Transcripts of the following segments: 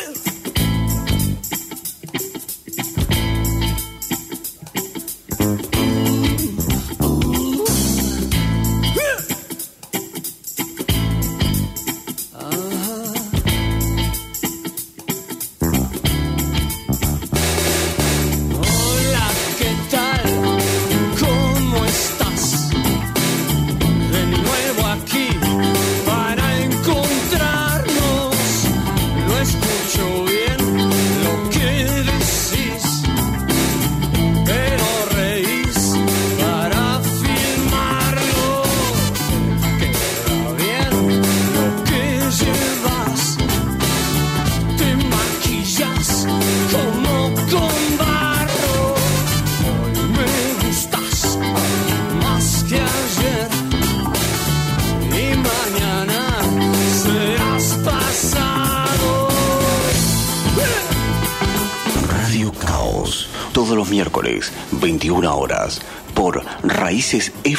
21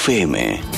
FM.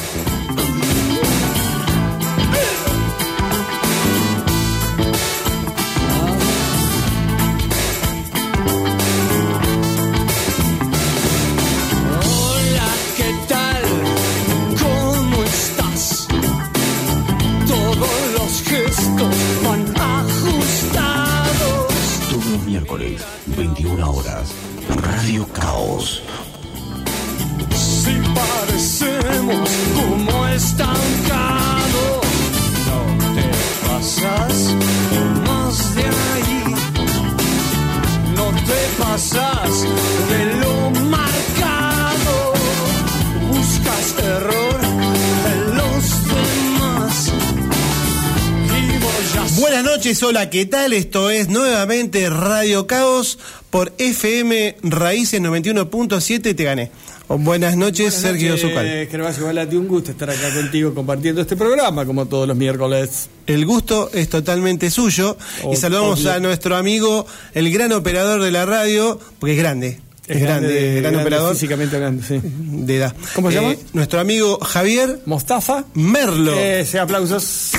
Hola, ¿qué tal? Esto es nuevamente Radio Caos por FM Raíces 91.7, te gané. Buenas noches, Sergio Zucal. Gervasio Balati, un gusto estar acá contigo compartiendo este programa, como todos los miércoles. El gusto es totalmente suyo. Y saludamos obvio. a nuestro amigo, el gran operador de la radio, porque es grande. Es, grande, de- gran grande operador Físicamente grande, sí. de edad. ¿Cómo se Eh, llama? Nuestro amigo Javier Mostafa. Merlo. Ese aplausos.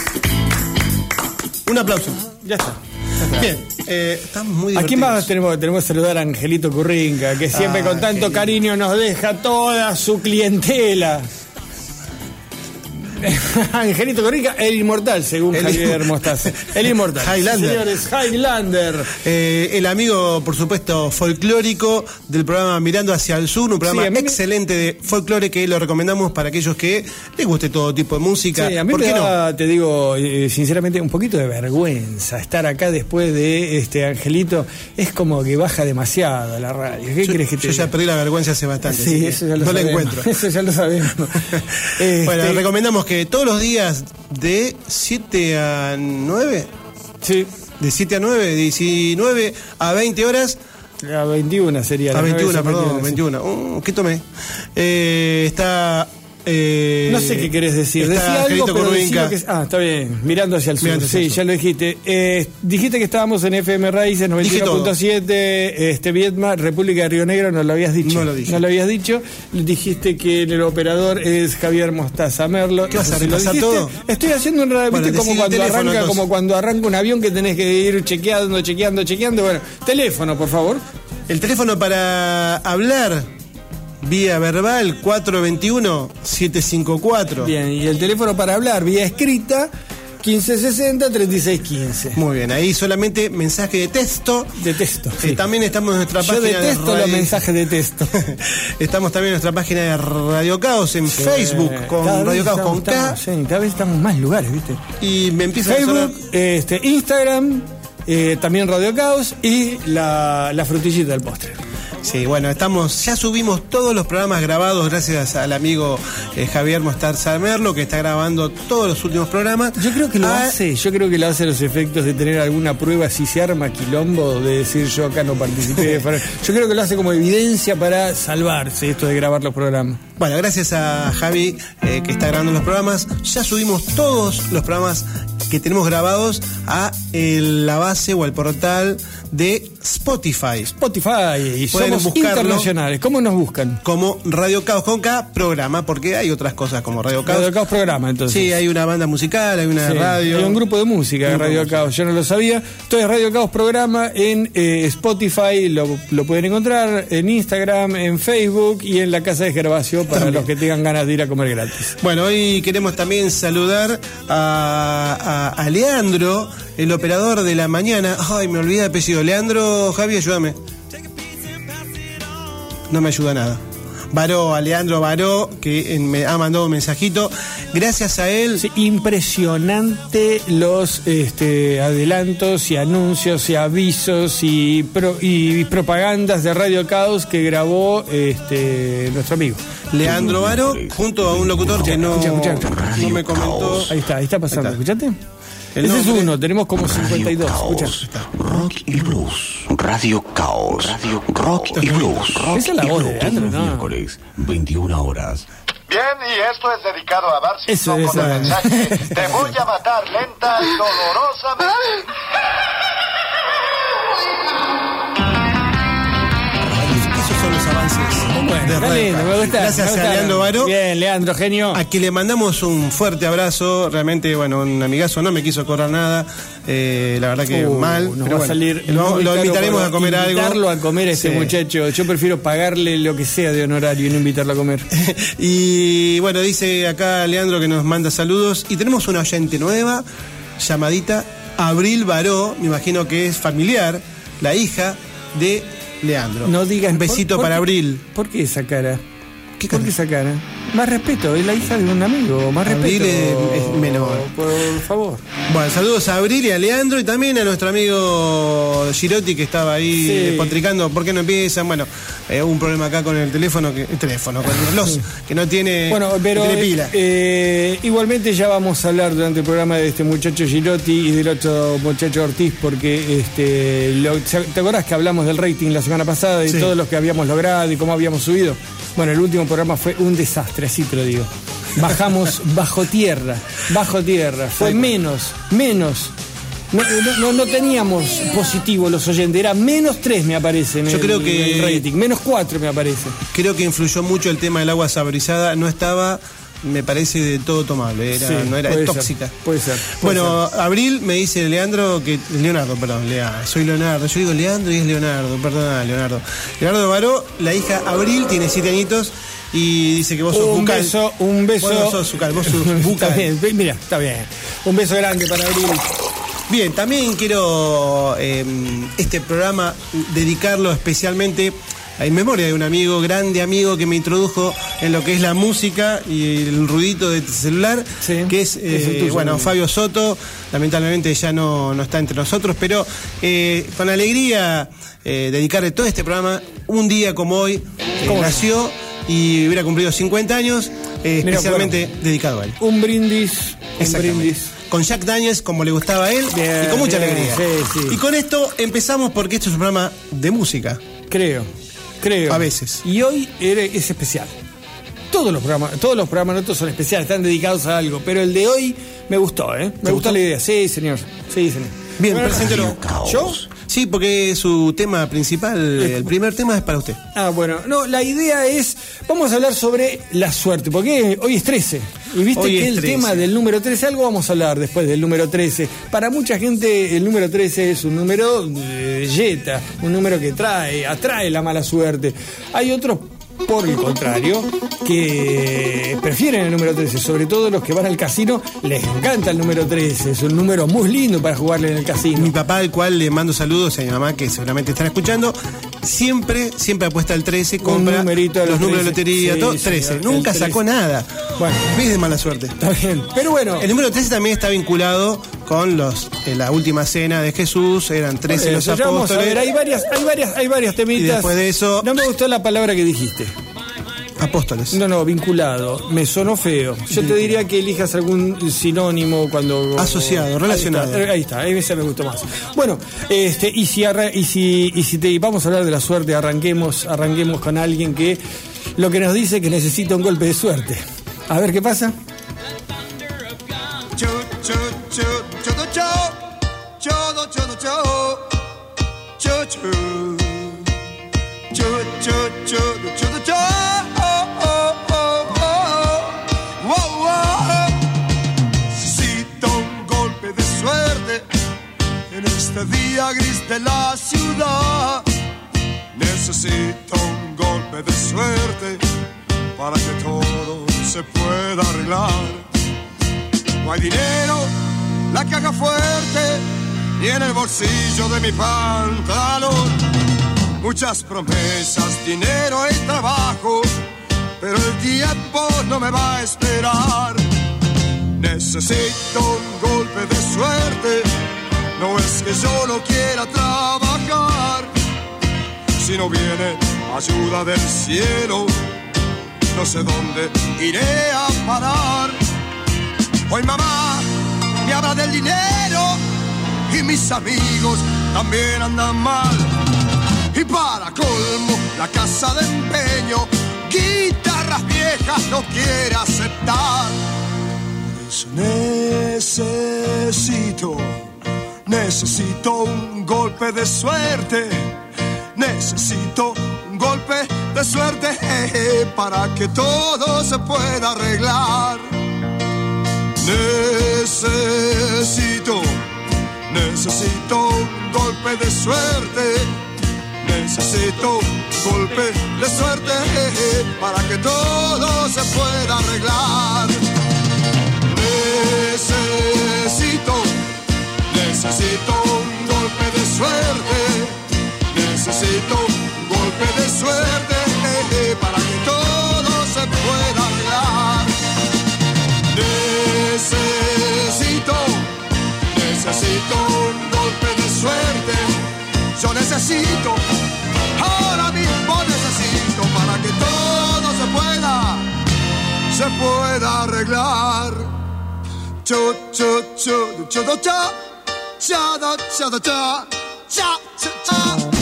Un aplauso. Ya está. ya está. Bien, eh, estamos muy ¿A quién divertidos. más tenemos? Tenemos que saludar a Angelito Currinca, que siempre Ah, con tanto cariño nos deja toda su clientela. Angelito Currinca, el inmortal, según El Javier Mostaza. El inmortal. Highlander. Señores, Highlander. Eh, el amigo, por supuesto, folclórico del programa Mirando hacia el Sur, un programa Sí, mí excelente de folclore que lo recomendamos para aquellos que les guste todo tipo de música. Sí, a mí ¿Por me qué no? te digo, eh, sinceramente, un poquito de vergüenza estar acá después de este Angelito. Es como que baja demasiado la radio. ¿Qué Yo, crees que te yo ya perdí la vergüenza hace bastante. Sí, eso ya lo no la encuentro. Eso ya lo sabemos. Este, Bueno, recomendamos que todos los días de 7 a 9, sí, de 7 a 9, de 19 a 20 horas, a 21 sería. a las 21, 9 perdón, sí. 21. Uh, ¿Qué tomé? Eh, está. Eh, No sé qué querés decir. está Decía algo, pero decí que Ah, está bien. Mirando hacia el sur. Hacia sí, el sur. ya lo dijiste. Eh, dijiste que estábamos en FM Raíces Dije todo. 91.7, este Vietma, República de Río Negro, no lo habías dicho. No lo dije. No lo habías dicho. Dijiste que el operador es Javier Mostaza Merlo. ¿Qué vas a repasar todo? Estoy haciendo un Bueno, como cuando teléfono, arranca, entonces. como cuando arranca un avión que tenés que ir chequeando, chequeando, chequeando. Bueno, teléfono, por favor. El teléfono para hablar vía verbal 421-754. Bien, y el teléfono para hablar vía escrita 1560-3615. Muy bien, ahí solamente mensaje de texto. Detesto. Eh, sí. también estamos en nuestra Yo página de detesto los radio- mensajes de texto. estamos también en nuestra página de Radio Caos en Facebook con Cada Radio Caos estamos- con K estamos- sí, cada vez estamos en más lugares, ¿viste? y me empieza a sonar este, Instagram, eh, también Radio Caos y la, la frutillita del postre. Sí, bueno, estamos, ya subimos todos los programas grabados gracias al amigo eh, Javier Mostarza Merlo que está grabando todos los últimos programas. Yo creo que lo Ah, hace, yo creo que lo hace los efectos de tener alguna prueba si se arma quilombo de decir yo acá no participé. Yo creo que lo hace como evidencia para salvarse esto de grabar los programas. Bueno, gracias a Javi eh, que está grabando los programas. Ya subimos todos los programas que tenemos grabados a el- la base o al portal de Spotify. Spotify y Pueden somos internacionales. ¿Cómo nos buscan? Como Radio Caos con K, programa, porque hay otras cosas como Radio Caos. Radio Caos programa, entonces. Sí, hay una banda musical, hay una Sí, radio. Hay un grupo de música de Radio música. Caos, yo no lo sabía. Entonces, Radio Caos programa en eh, Spotify, lo, lo pueden encontrar en Instagram, en Facebook y en la casa de Gervasio para También. los que tengan ganas de ir a comer gratis. Bueno, hoy queremos también saludar a, a- a Leandro, el operador de la mañana. Ay, me olvidé el apellido. Leandro, Javi, ayúdame. No me ayuda nada. Varó, a Leandro Varó, que eh, me ha mandado un mensajito. Gracias a él. Sí, impresionante los este, adelantos y anuncios y avisos y, pro- y propagandas de Radio Caos que grabó este, nuestro amigo. Leandro Varó, junto a un locutor que no, Escucha, escucha. no me comentó. Ahí está, ahí está pasando, Ahí está. ¿escuchaste? El Ese es nombre- uno, tenemos como 52. Escucha. Caos, rock y blues. Radio Caos, Radio Rock y Blues. Rock Esa es la voz de. Leandro, ¿no? miércoles, 21 horas. Bien, y esto es dedicado a Bar Eso, con eso. el mensaje Te voy a matar lenta y dolorosamente. de está Radio lindo, me Caos. gusta. Gracias me a. Leandro Varó. Bien, Leandro, genio. A quien le mandamos un fuerte abrazo, realmente, bueno, un amigazo no me quiso cobrar nada, eh, la verdad que Uh, mal. Pero va a salir lo, invitaremos a comer algo. Invitarlo a comer a este Sí. muchacho. Yo prefiero pagarle lo que sea de honorario y no invitarlo a comer. Y bueno, dice acá Leandro que nos manda saludos. Y tenemos una oyente nueva, llamadita Abril Baró, me imagino que es familiar, la hija de Leandro. No digas Un besito ¿por- por para qué- ¿Abril? ¿Por qué esa cara? ¿Qué ¿Por qué esa cara? Más respeto, es la hija de un amigo, más Abril respeto. es- es menor. Por favor. Bueno, saludos a Abril y a Leandro y también a nuestro amigo Girotti que estaba ahí Sí. despotricando. ¿Por qué no empiezan? Bueno, eh, hubo un problema acá con el teléfono, que, el teléfono, con reloj, que no tiene, Bueno, pero no tiene pila. eh, igualmente ya vamos a hablar durante el programa de este muchacho Girotti y del otro muchacho Ortiz, porque este, lo- ¿te acordás que hablamos del rating la semana pasada, de Sí. todos los que habíamos logrado y cómo habíamos subido? Bueno, el último programa fue un desastre, te lo digo. Bajamos bajo tierra, bajo tierra, fue menos, menos. No, no- no- no teníamos positivo los oyentes, era menos 3 me aparece en Yo el- creo que- el rating, menos 4 me aparece. Creo que influyó mucho el tema del agua saborizada. No estaba, me parece, de todo tomable. Era, Sí, no era puede tóxica. ser, puede ser, puede bueno, Abril me dice Leandro que. Leonardo, perdón, Lea, soy Leonardo. Yo digo Leandro y es Leonardo, perdona, Leonardo. Leonardo Baró, la hija Abril, tiene siete añitos y dice que vos sos un bucal. beso, un beso. Vos no sos bucal, vos sos bucal. está bien, mira, está bien. Un beso grande para Abril. Bien, también quiero eh, este programa dedicarlo especialmente en memoria de un amigo, grande amigo que me introdujo en lo que es la música y el ruidito de tu celular, Sí, que es, eh, tuyo, bueno, amigo. Fabio Soto, lamentablemente ya no, no está entre nosotros, pero eh, con alegría eh, dedicarle todo este programa un día como hoy, nació y hubiera cumplido 50 años, eh, Mira, especialmente dedicado a él. Un brindis. Un brindis. Con Jack Daniels, como le gustaba a él, Bien, y con mucha bien, alegría. sí, sí. Y con esto empezamos porque esto es un programa de música. Creo. Creo. A veces. Y hoy es especial. Todos los programas, todos los programas nuestros son especiales, están dedicados a algo, pero el de hoy me gustó, ¿eh? Me ¿Te gustó gustó? la idea. Sí, señor. Sí, señor. Bien, Bueno, preséntelo. ¿Yo? Sí, porque su tema principal, el primer tema es para usted. Ah, bueno, no, la idea es, vamos a hablar sobre la suerte, porque hoy es 13. Y viste Hoy que el 13. tema del número 13, algo vamos a hablar después del número 13. Para mucha gente el número 13 es un número de yeta, un número que trae, atrae la mala suerte. Hay otros, por el contrario, que prefieren el número 13, sobre todo los que van al casino, les encanta el número 13, es un número muy lindo para jugarle en el casino. Mi papá, al cual le mando saludos, y a mi mamá, que seguramente están escuchando, siempre, siempre apuesta al 13, compra los los números de 13. lotería, Sí, todo, señor, 13. el Nunca 13. sacó nada. Bueno. ¿Ves de mala suerte? Está bien, pero bueno. El número 13 también está vinculado con los eh, la última cena de Jesús, eran 13 los Eso, ya vamos a apóstoles. ver, hay varias, hay varias, hay varias temitas. Y después de eso- No me gustó la palabra que dijiste. Apóstoles. No, no, vinculado. Me sonó feo. Yo te diría que elijas algún sinónimo cuando. Asociado, relacionado. Ahí está, ahí está, ahí me gustó más. Bueno, este, y si arra- y si, y si te vamos a hablar de la suerte, arranquemos, arranquemos con alguien que lo que nos dice que necesita un golpe de suerte. A ver qué pasa. Este día gris de la ciudad. Necesito un golpe de suerte para que todo se pueda arreglar. No hay dinero, la caja fuerte, ni en el bolsillo de mi pantalón. Muchas promesas, dinero y trabajo, pero el tiempo no me va a esperar. Necesito un golpe de suerte, no es que yo no quiera trabajar, si no viene ayuda del cielo, no sé dónde iré a parar. Hoy mamá me habla del dinero y mis amigos también andan mal. Para colmo, la casa de empeño, guitarras viejas no quiere aceptar. Por eso necesito, necesito un golpe de suerte. Necesito un golpe de suerte para que todo se pueda arreglar. Necesito, necesito un golpe de suerte. Necesito un golpe de suerte para que todo se pueda arreglar. Necesito, necesito un golpe de suerte. Necesito un golpe de suerte para que todo se pueda arreglar. Necesito, necesito un golpe de suerte. Yo necesito, ahora mismo necesito para que todo se pueda, se pueda arreglar. Cho, cho, cho, cho, cha, cha, cha, cha, cha, cha.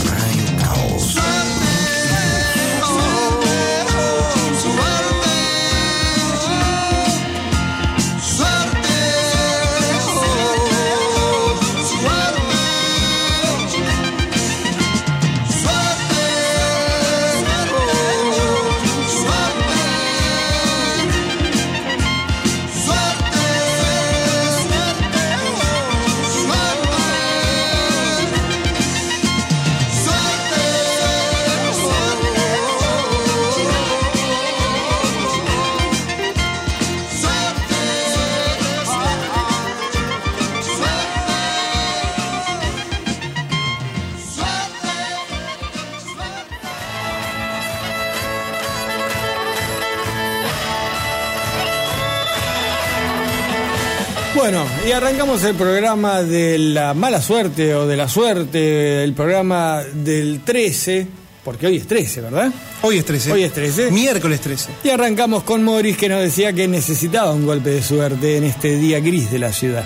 Bueno, y arrancamos el programa de la mala suerte o de la suerte, el programa del 13, porque hoy es 13, ¿verdad? Hoy es 13. Hoy es 13. Miércoles 13. Y arrancamos con Morris que nos decía que necesitaba un golpe de suerte en este día gris de la ciudad.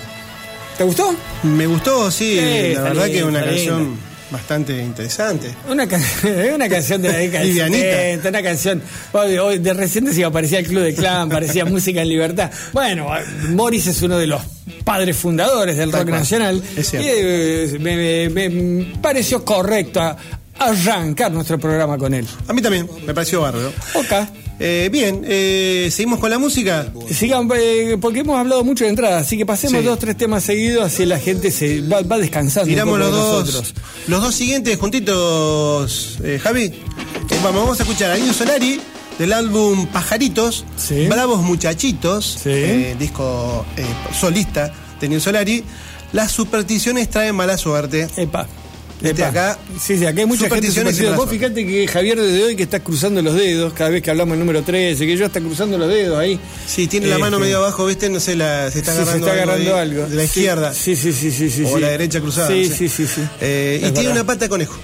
¿Te gustó? Me gustó, sí. Sí, la verdad que es una canción. Bastante interesante. Una, can- una canción de la década. 70, una canción. Hoy, hoy de reciente se parecía el Club de Clan, parecía música en libertad. Bueno, Morris es uno de los padres fundadores del Tal rock cual. nacional. Es cierto. Y eh, me, me- me pareció correcto a- arrancar nuestro programa con él. A mí también, me pareció bárbaro. Ok. Eh, bien, eh, seguimos con la música. Sigan, eh, porque hemos hablado mucho de entrada, así que pasemos Sí. dos, tres temas seguidos, así la gente se va, va descansando. Tiramos los dos, nosotros. los dos siguientes juntitos, Javi. Vamos, vamos a escuchar a Indio Solari del álbum Pajaritos, Sí. Bravos Muchachitos, Sí. disco solista de Indio Solari. Las supersticiones traen mala suerte. Epa. Este Epa. acá, Sí, sí, acá hay mucha gente supersticiosa. Vos fíjate que Javier desde hoy que está cruzando los dedos, cada vez que hablamos el número 13, que yo está cruzando los dedos ahí. Sí, tiene la mano Este, medio abajo, ¿viste? No sé, la, se está sí, agarrando, se está agarrando ahí algo. De la izquierda. Sí, sí, sí, sí, sí. o la derecha cruzada. Sí, no sé. sí, sí, sí. Eh, y tiene una pata de conejo.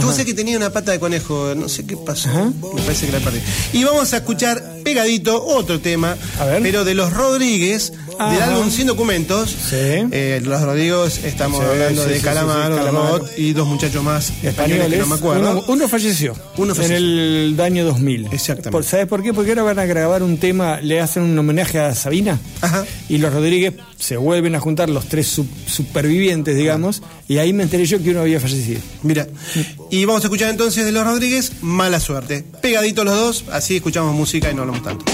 Tú sé que tenía una pata de conejo, no sé qué pasó. Me parece que la perdí. Y vamos a escuchar pegadito otro tema, A ver. pero de los Rodríguez, Ajá. del álbum Sin Documentos. Eh, los Rodrigos, estamos sí, hablando de calamar y dos muchachos más españoles, no me acuerdo. Uno, falleció. En el año 2000. Exactamente. Por, ¿Sabes por qué? Porque ahora van a grabar un tema, le hacen un homenaje a Sabina. Y los Rodríguez se vuelven a juntar los tres supervivientes, digamos. Y ahí me enteré yo que uno había fallecido. Mira. Y vamos a escuchar entonces de los Rodríguez, Mala Suerte. Pegaditos los dos, así escuchamos música y no hablamos tanto.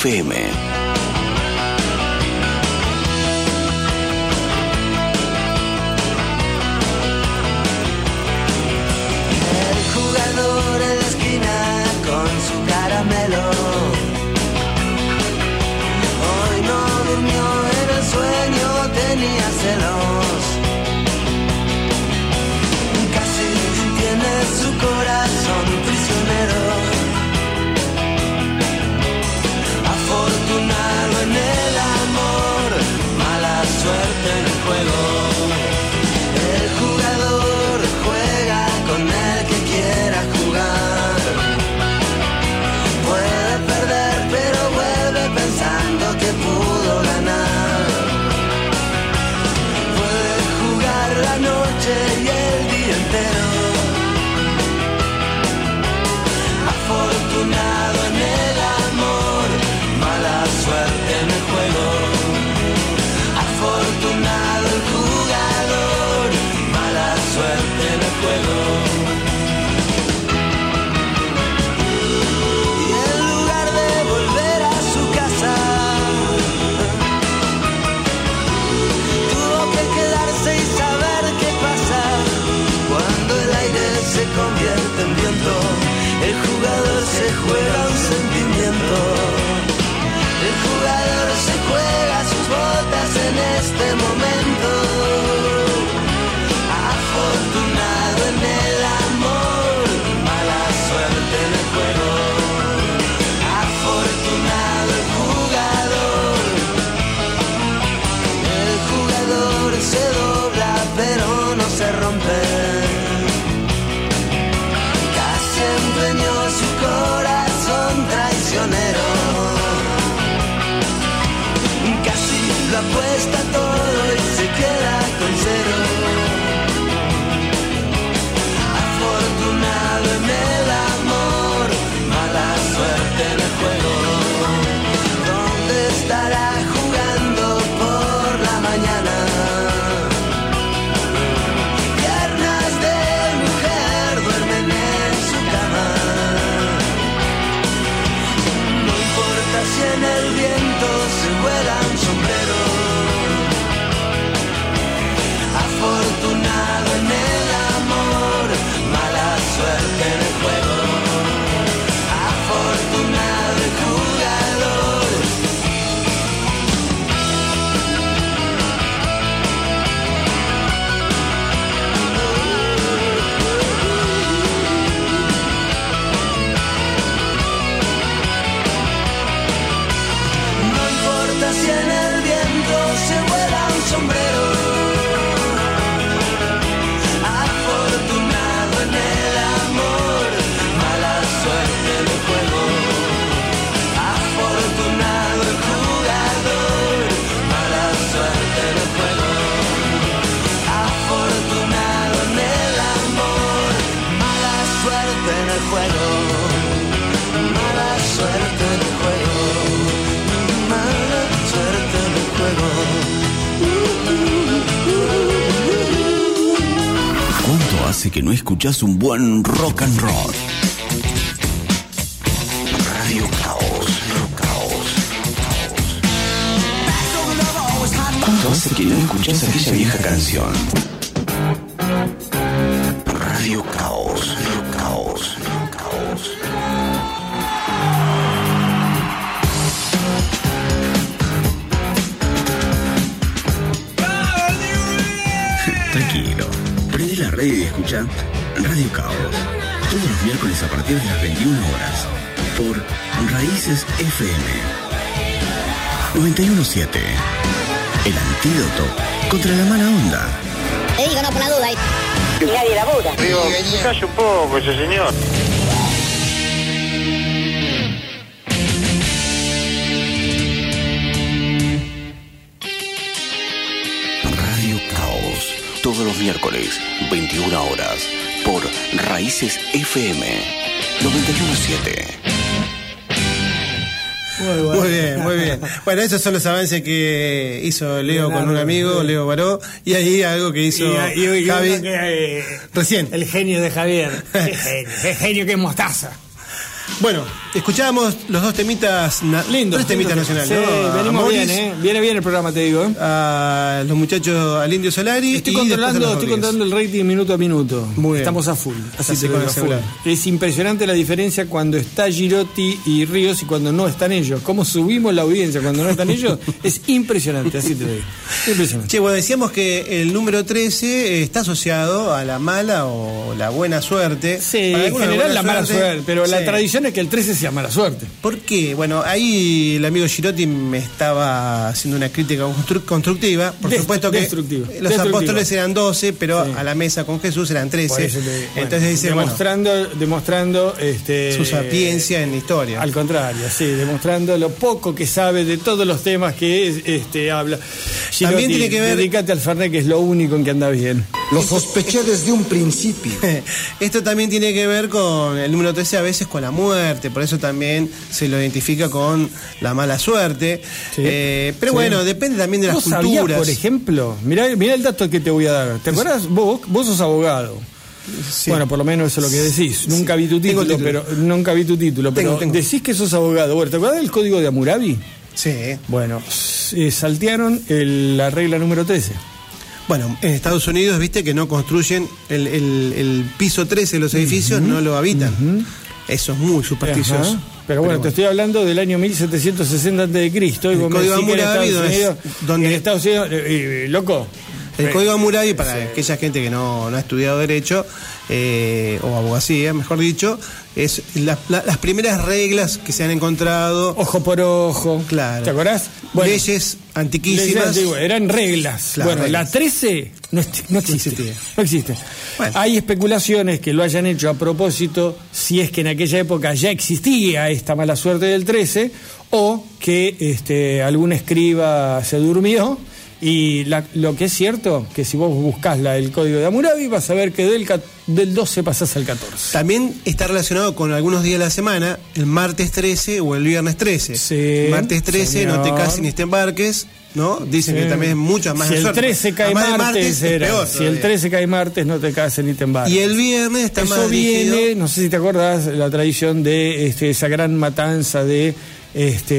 fame hace que no escuchás un buen rock and roll? Radio Caos. ¿Cuánto hace que no escuchás aquella vieja canción? Escucha Radio Caos. Todos los miércoles a partir de las 21 horas. Por Raíces FM. 917. El antídoto contra la mala onda. Te digo, no, por la duda. ahí. Y nadie. Digo, calle un poco ese señor. Miércoles, 21 horas. Por Raíces FM. 917. Muy bien, muy bien. Bueno, esos son los avances que hizo Leo con un amigo, Leo Baró, y ahí algo que hizo Y- y- y Javi que, eh, recién. El genio de Javier. Qué genio, qué genio que es mostaza. Bueno, escuchábamos los dos temitas, na- Lindo. tres temitas lindo. nacionales, Sí, ¿no? A venimos Morris, bien, ¿eh? Viene bien el programa, te digo. ¿eh? A los muchachos, al Indio Solari. Estoy y controlando, estoy controlando el rating minuto a minuto. Muy bien. Estamos a full. Así te a full. Es impresionante la diferencia cuando está Girotti y Ríos y cuando no están ellos. Cómo subimos la audiencia cuando no están ellos. Es impresionante, así te lo digo. Impresionante. Che, bueno, decíamos que el número 13 está asociado a la mala o la buena suerte. Sí, en general la mala suerte, pero la tradición es que el 13 sea mala suerte. ¿Por qué? Bueno, ahí el amigo Girotti me estaba haciendo una crítica constru- constructiva. Por Dest- supuesto que destructiva. los Destructiva. apóstoles eran 12, pero Sí. a la mesa con Jesús eran Por 13. eso te digo. Bueno, Entonces dice, bueno, demostrando, demostrando este, su sapiencia en la historia. Al contrario, sí, demostrando lo poco que sabe de todos los temas que es, este, habla. También tiene que ver- Dedícate al Fernet, que es lo único en que anda bien. Lo sospeché desde un principio. Esto también tiene que ver con el número 13 a veces con la muerte, por eso también se lo identifica con la mala suerte. Sí. Eh, pero Sí. bueno, depende también de las ¿Vos sabías, culturas. por ejemplo? Mirá, mirá el dato que te voy a dar. ¿Te acuerdas? Vos, vos sos abogado. Sí. Bueno, por lo menos eso es lo que decís. Nunca vi tu título, título. pero nunca vi tu título, pero Tengo, decís que sos abogado. Bueno, ¿te acuerdas del código de Hammurabi? Sí. Bueno, s- saltearon el- la regla número 13. Bueno, en Estados Unidos, viste que no construyen el, el- el piso 13 de los edificios, no lo habitan. Eso es muy supersticioso. Ajá. Pero bueno, te estoy hablando del año 1760 a.C. El Código Hammurabi, donde es- Unidos, donde- en Estados Unidos, eh, eh, loco. El eh, Código Hammurabi, para aquella gente que no, no ha estudiado Derecho, o abogacía, mejor dicho, es la- la- las primeras reglas que se han encontrado. Ojo por ojo. Claro. ¿Te acordás? leyes leyes antiquísimas. antiguas, eran reglas. Claro, bueno, reglas. la 13 no, no existe. existía. No existe. Bueno. Hay especulaciones que lo hayan hecho a propósito, si es que en aquella época ya existía esta mala suerte del 13, o que este, algún escriba se durmió. Y la- lo que es cierto, que si vos buscás la, el código de Hammurabi, vas a ver que del, del 12 pasás al 14. También está relacionado con algunos días de la semana, el martes 13 o el viernes 13. Sí, martes 13, no te cases ni te embarques, ¿no? Dicen que también es mucho más Si el suerte. 13 cae martes, es era. peor si el todavía. 13 cae martes, no te cases ni te embarques. Y el viernes está más Eso dirigido- viene, no sé si te acordás, la tradición de este, esa gran matanza de este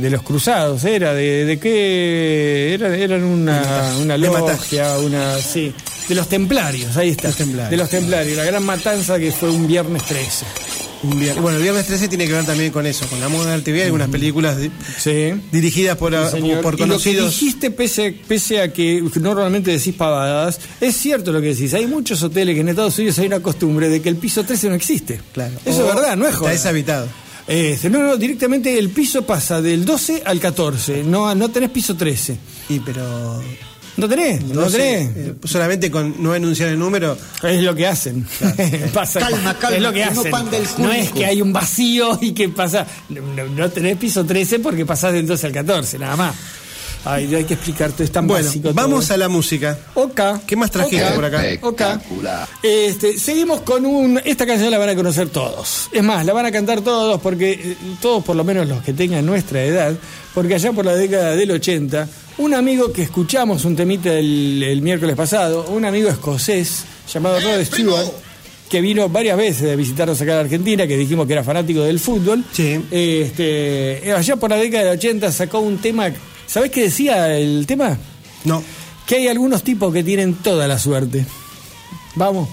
de los cruzados, era de, de qué era eran una, una logia, una sí, de los templarios, ahí está. Los templarios. De los templarios, la gran matanza que fue un viernes 13. Un viernes- Bueno, el viernes 13 tiene que ver también con eso, con la moda del TV, algunas películas Sí. dirigidas por, Sí, por y lo que conocidos. dijiste, pese, pese a que normalmente decís pavadas, es cierto lo que decís. Hay muchos hoteles que en Estados Unidos hay una costumbre de que el piso 13 no existe. Claro. Eso O es verdad, no es Está joda. deshabitado. Este, no, no, directamente el piso pasa del 12 al 14. No, no tenés piso 13. Y pero. ¿No tenés? ¿No, No sé, tenés? eh, solamente con no enunciar el número. Es lo que hacen. Pasa- Calma, calma, es lo que no hacen. pan del No es que hay un vacío y que pasa. No, no- no tenés piso 13 porque pasás del 12 al 14, nada más. Ay, hay que explicarte, es tan Bueno, básico. todo. vamos a la música. Oka. ¿Qué más trajiste Oka. por acá? Oka. Este, seguimos con un. Esta canción la van a conocer todos. Es más, la van a cantar todos porque. eh, Todos, por lo menos los que tengan nuestra edad. Porque allá por la década del 80, un amigo que escuchamos un temita el, el miércoles pasado, un amigo escocés llamado Rod Stewart. Que vino varias veces a visitarnos acá en Argentina, que dijimos que era fanático del fútbol. Sí. Este, eh, allá por la década del 80 sacó un tema. ¿Sabés qué decía el tema? No. que hay algunos tipos que tienen toda la suerte. Vamos.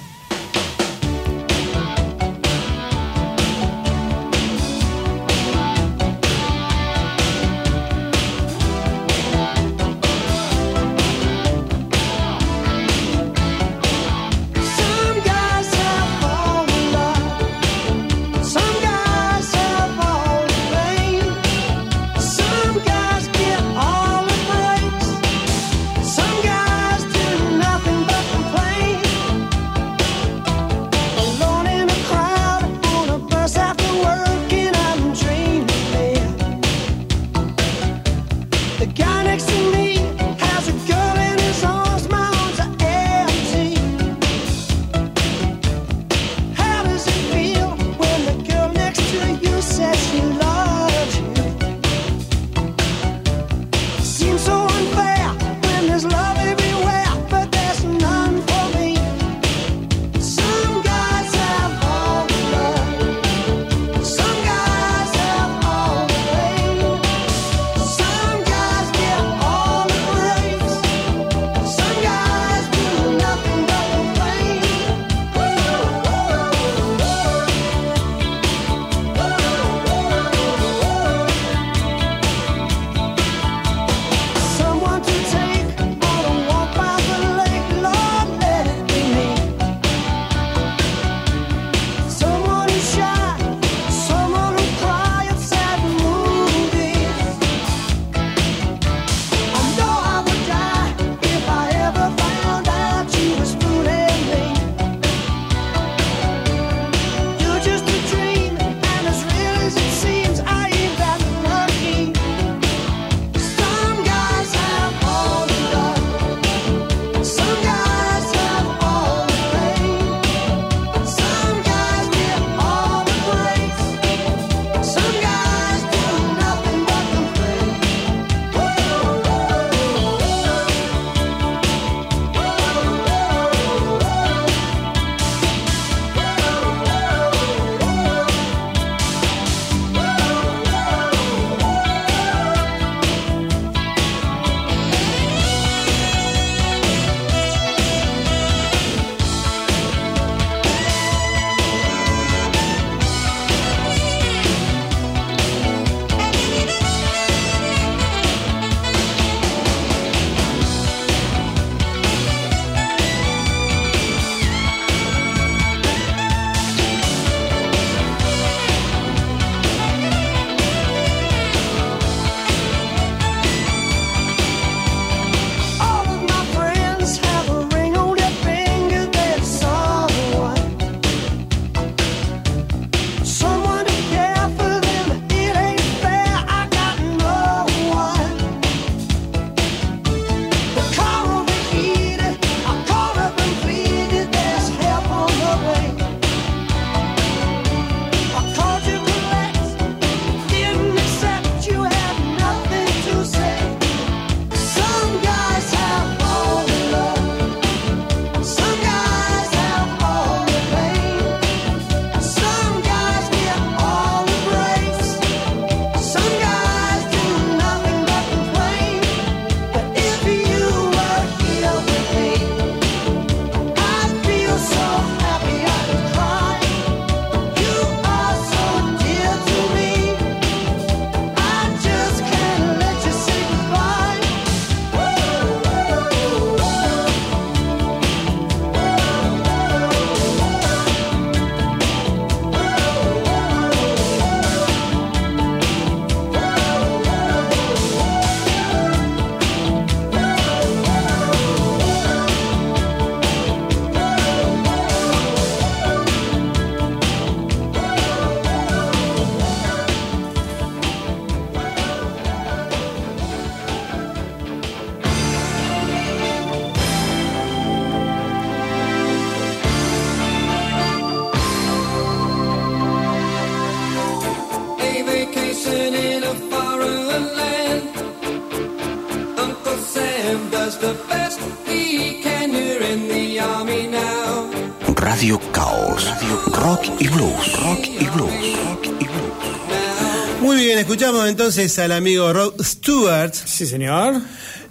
Entonces al amigo Rod Stewart Sí, señor.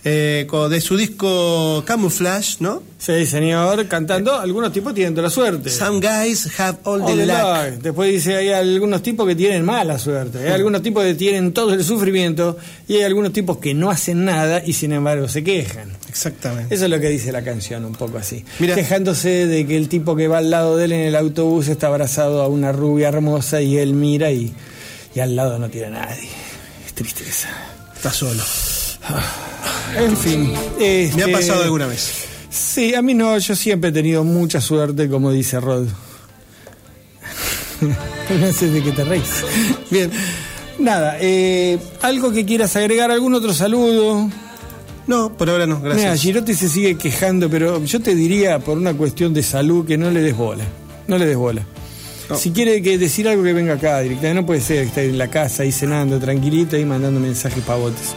eh, de su disco Camouflage, ¿no? Sí, señor. Cantando, algunos tipos tienen toda la suerte. Some guys have all the All the luck. luck. Después dice, hay algunos tipos que tienen mala suerte. Hay algunos tipos que tienen todo el sufrimiento y hay algunos tipos que no hacen nada y sin embargo se quejan. Exactamente. Eso es lo que dice la canción, un poco así. Quejándose de que el tipo que va al lado de él en el autobús está abrazado a una rubia hermosa y él mira y, y al lado no tiene a nadie. Tristeza. Está solo. En fin. Me este, ha pasado alguna vez. Sí, a mí no, yo siempre he tenido mucha suerte, como dice Rod. no sé de qué te reís. Bien. Nada, eh, algo que quieras agregar, algún otro saludo. No, por ahora no, Mira, gracias. Girotti se sigue quejando, pero yo te diría por una cuestión de salud que no le des bola. No le des bola. No. Si quiere que decir algo que venga acá directamente, no puede ser que esté en la casa ahí cenando tranquilito y mandando mensajes pavotes.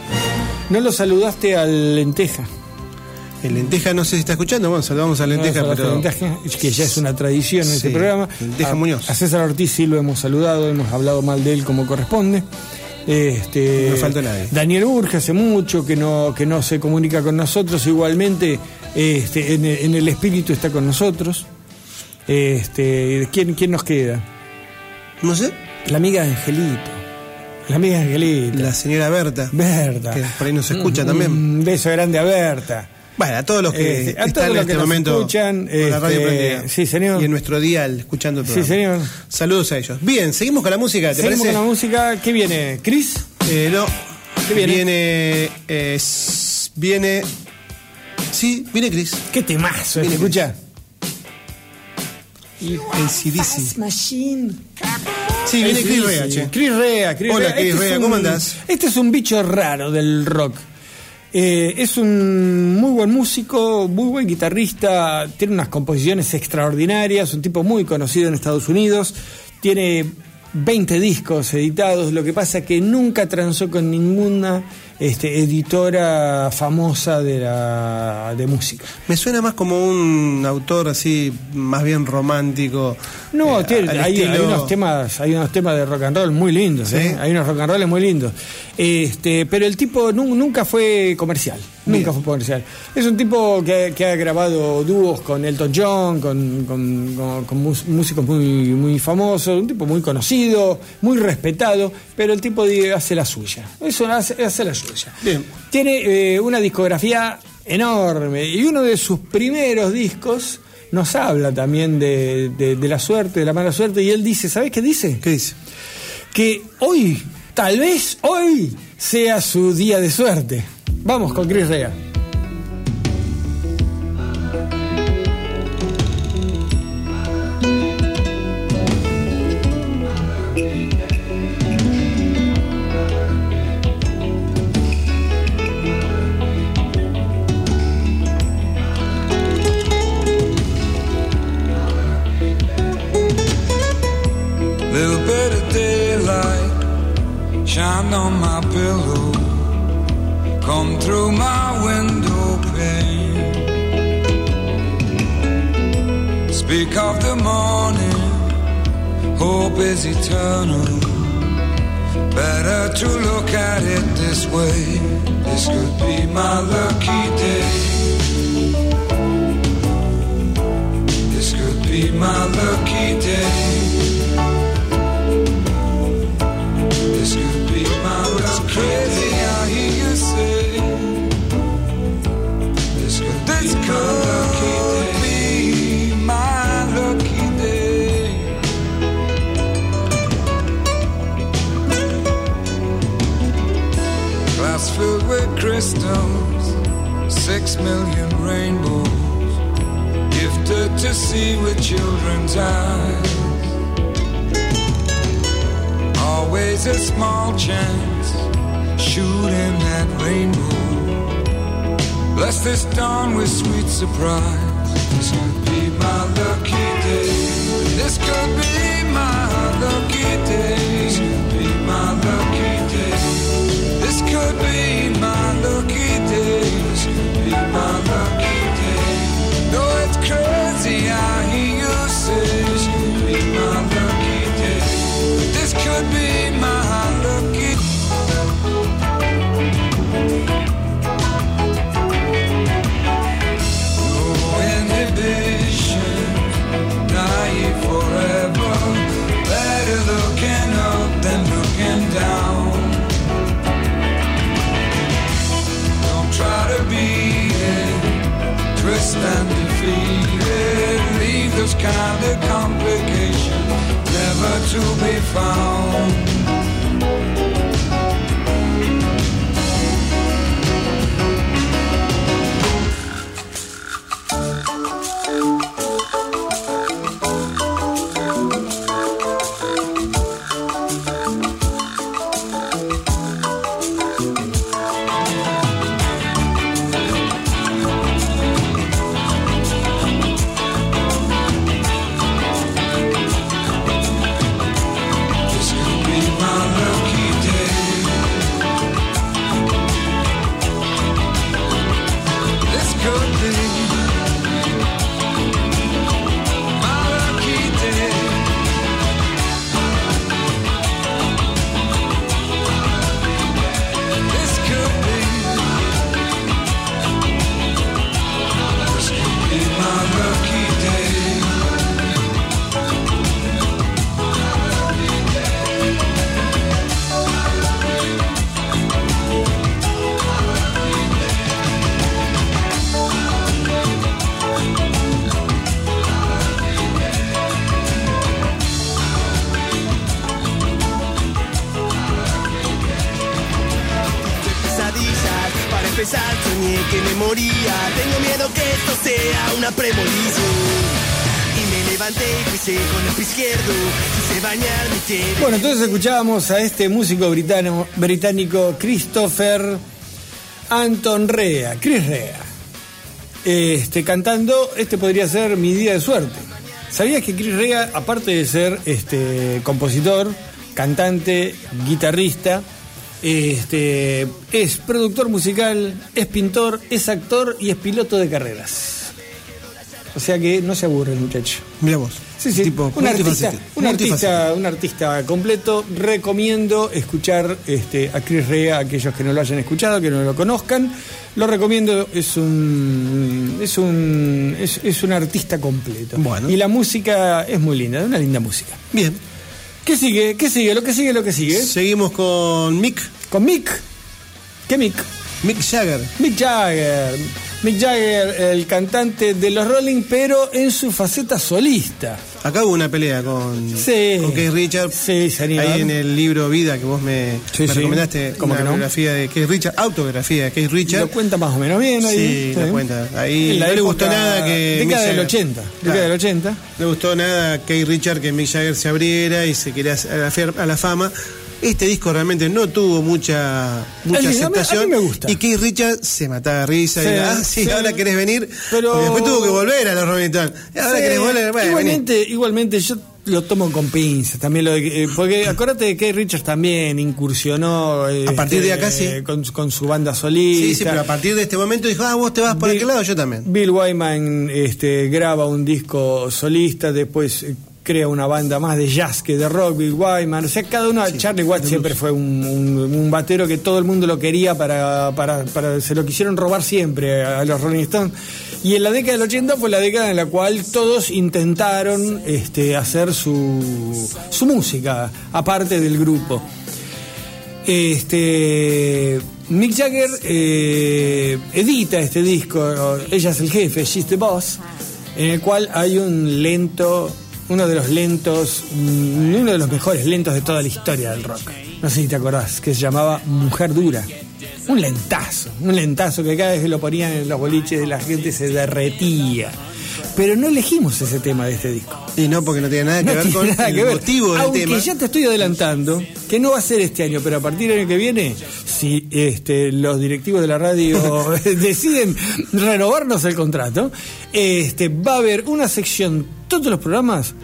No lo saludaste al lenteja. El lenteja no sé si está escuchando, bueno, saludamos al lenteja, No, pero. Lenteja, que ya es una tradición en este programa. Lenteja a, Muñoz. A César Ortiz sí lo hemos saludado, hemos hablado mal de él como corresponde. Este, No faltó nadie. Daniel Urge hace mucho que no, que no se comunica con nosotros, igualmente este, en el espíritu está con nosotros. Este, ¿quién, ¿Quién nos queda? No sé, La amiga Angelito. La amiga Angelito. la señora Berta. Berta. Que por ahí nos escucha Un- también. Un beso grande a Berta. Bueno, a todos los que Este, a están todos en los este que nos momento escuchan, con la radio este, prendida. sí, señor. Y en nuestro dial, escuchando el Sí, señor. Saludos a ellos. Bien, seguimos con la música, ¿te Seguimos parece? con la música. ¿Qué viene? ¿Cris? Eh, no. ¿Qué viene? Viene. eh, viene. Sí, viene Chris. ¿Qué temazo? Viene ¿Escucha? El CDC. Machine. Sí, viene Chris Rea, che. Chris Rea, Chris Hola, Rea. Chris Este es Rea, un- ¿cómo andás? Este es un bicho raro del rock. Eh, es un muy buen músico, muy buen guitarrista, tiene unas composiciones extraordinarias, un tipo muy conocido en Estados Unidos, tiene 20 discos editados, lo que pasa es que nunca transó con ninguna este, editora famosa de, la, de música. Me suena más como un autor así, más bien romántico. No, eh, tiene- hay, unos temas, hay unos temas de rock and roll muy lindos, ¿Sí? ¿eh? hay unos rock and roll muy lindos. Este, pero el tipo nu- nunca fue comercial, nunca fue comercial. Es un tipo que, que ha grabado dúos con Elton John, con, con- con- con mus- músicos muy, muy famosos, un tipo muy conocido, muy respetado, pero el tipo hace la suya. Eso hace, hace la suya. Bien. Tiene eh, una discografía enorme y uno de sus primeros discos nos habla también de, de- de la suerte, de la mala suerte, y él dice, ¿sabes qué dice? ¿Qué dice? Que hoy, tal vez hoy, sea su día de suerte. Vamos con Chris. Escuchábamos a este músico británico Christopher Anton Rea, Chris Rea, este, cantando Este podría ser mi día de suerte. ¿Sabías que Chris Rea, aparte de ser este, compositor, cantante, guitarrista, este, es productor musical, es pintor, es actor y es piloto de carreras? O sea que no se aburre muchacho. Mira vos. Sí, sí. Tipo, un, artista, un, artista, un artista completo. Recomiendo escuchar este, a Chris Rea, aquellos que no lo hayan escuchado, que no lo conozcan. Lo recomiendo, es un es un es, es un artista completo. Bueno. Y la música es muy linda, una linda música. Bien. ¿Qué sigue? ¿Qué sigue? Lo que sigue, lo que sigue. Seguimos con Mick. Con Mick. ¿Qué Mick? Mick Jagger. Mick Jagger. Mick Jagger, el cantante de los Rolling, pero en su faceta solista. Acá hubo una pelea con, Sí. con Keith Richards. Sí, señor. Ahí en el libro Vida que vos me, Sí, me sí. recomendaste, ¿Cómo una que no? biografía de Keith Richards, autografía de Keith Lo cuenta más o menos bien ahí. Sí, lo cuenta. Ahí no le gustó nada que Década del Jagger- 80. Claro. Década del 80. No le gustó nada a Keith Richards que Mick Jagger se abriera y se quería afiar a la fama. Este disco realmente no tuvo mucha, mucha a mí- aceptación. a mí me gusta. Y Keith Richards se mataba de risa. Sí, y ah, sí, sí. ahora querés venir. Pero- Y después tuvo que volver a los Rolling Stones. Y ahora Sí, querés volver. Vení. igualmente, igualmente yo lo tomo con pinzas también lo de- eh, porque acuérdate de que Richards también incursionó eh, A partir de este, acá, sí. con, con su banda solista Sí, sí, pero a partir de este momento dijo, ah, vos te vas por Bill- aquel lado, yo también. Bill Wyman este, graba un disco solista, después eh, crea una banda más de jazz que de rock, Bill Wyman. O sea, cada uno, Charlie Watts siempre fue un, un- un batero que todo el mundo lo quería para, para, para- se lo quisieron robar siempre a, a los Rolling Stones. Y en la década del 80 fue la década en la cual todos intentaron este, hacer su, su música, aparte del grupo. Este Mick Jagger eh, edita este disco, Ella es el jefe, She's the Boss, en el cual hay un lento, uno de los lentos, mm, uno de los mejores lentos de toda la historia del rock. No sé si te acordás, que se llamaba Mujer Dura. Un lentazo, un lentazo que cada vez que lo ponían en los boliches la gente se derretía. Pero no elegimos ese tema de este disco. Y no, porque no tiene nada que No ver tiene con nada el que ver. motivo del Aunque tema. ya te estoy adelantando que no va a ser este año, pero a partir del año que viene, si este, los directivos de la radio deciden renovarnos el contrato, este, va a haber una sección, todos los programas,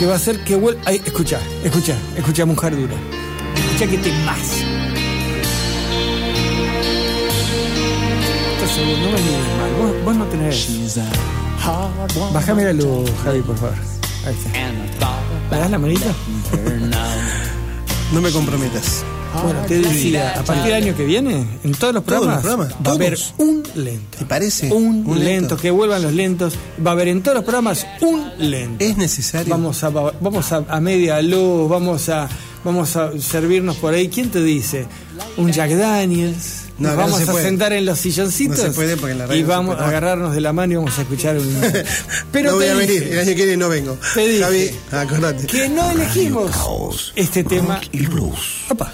que va a ser que vuelva. Ay, escucha, escucha, escucha, mujer dura. Escucha que te más. No me mires mal. Vos, vos no tenés. Bájame la luz, Javi, por favor. Ahí está. ¿Me das la manita? No me comprometas. Bueno, te decía, a partir del año que viene, en todos los Todos programas, los programas, va a haber un lento. ¿Te parece? Un, Un lento, lento. que vuelvan los lentos. Va a haber en todos los programas un lento. Es necesario. Vamos a, vamos a, a media luz, vamos a, vamos a servirnos por ahí. ¿Quién te dice? Un Jack Daniels. No, Nos vamos se a puede. sentar en los silloncitos No se puede porque en la radio y vamos a agarrarnos de la mano y vamos a escuchar un... Pero no voy a dije venir, el año que viene no vengo. Te dije. Javi, acordate. que no elegimos este tema. Y blues. Opa,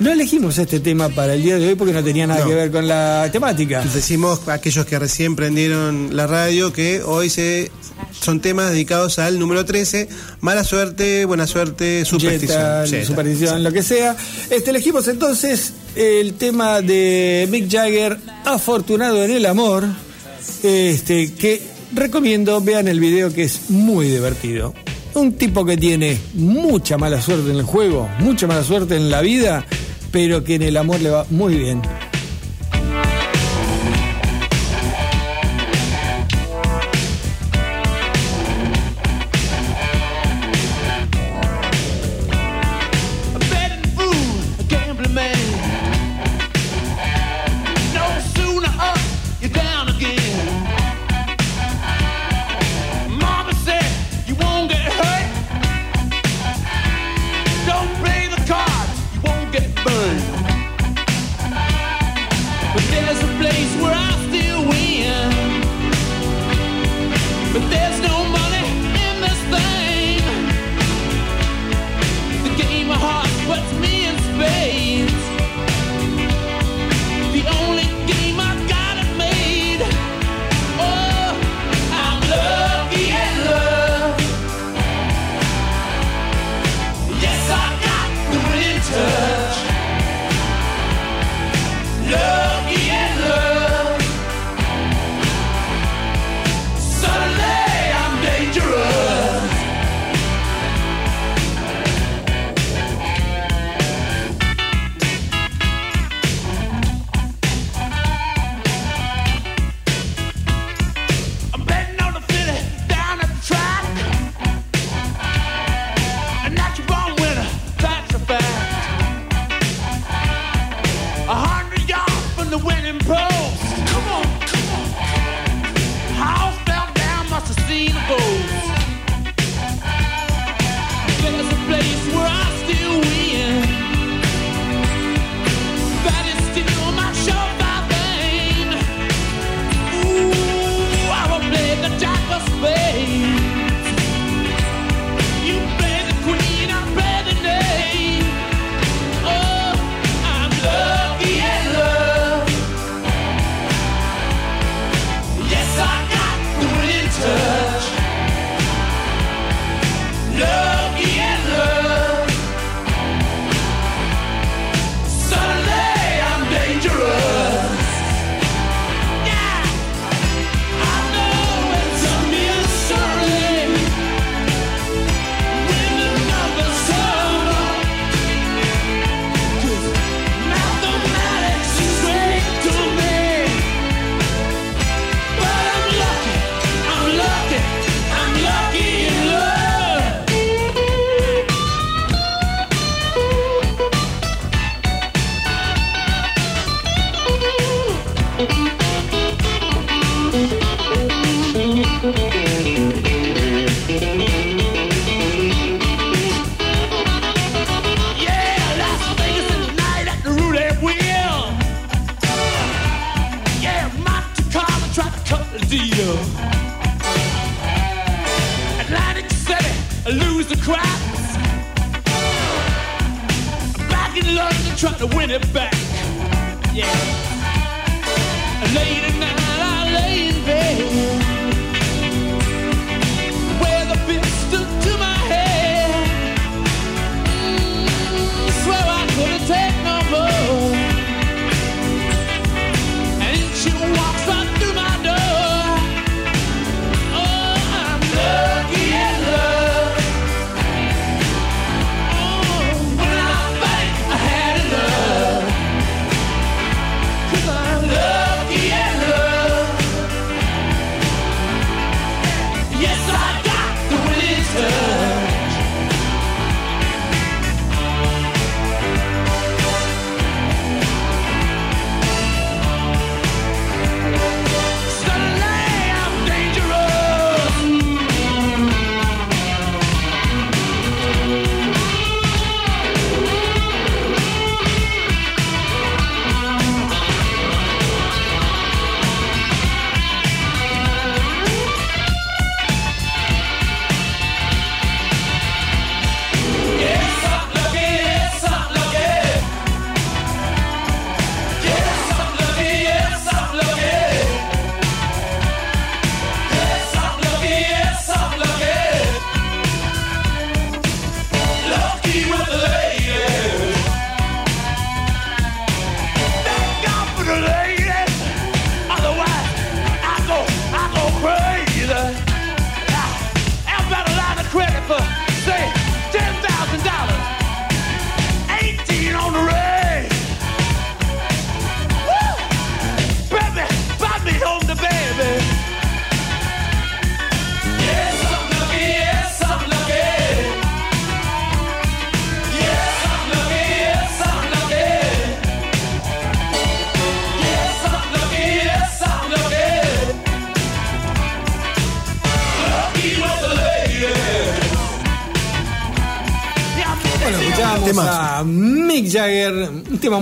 no elegimos este tema para el día de hoy porque no tenía nada No. que ver con la temática. Decimos a aquellos que recién prendieron la radio que hoy se son temas dedicados al número 13, mala suerte, buena suerte, superstición. Superstición, lo que sea. Este, elegimos entonces el tema de Mick Jagger, Afortunado en el Amor, este, que recomiendo, vean el video que es muy divertido. Un tipo que tiene mucha mala suerte en el juego, mucha mala suerte en la vida, pero que en el amor le va muy bien. Atlantic City, I lose the craps. Back in London, trying to win it back. Yeah. Late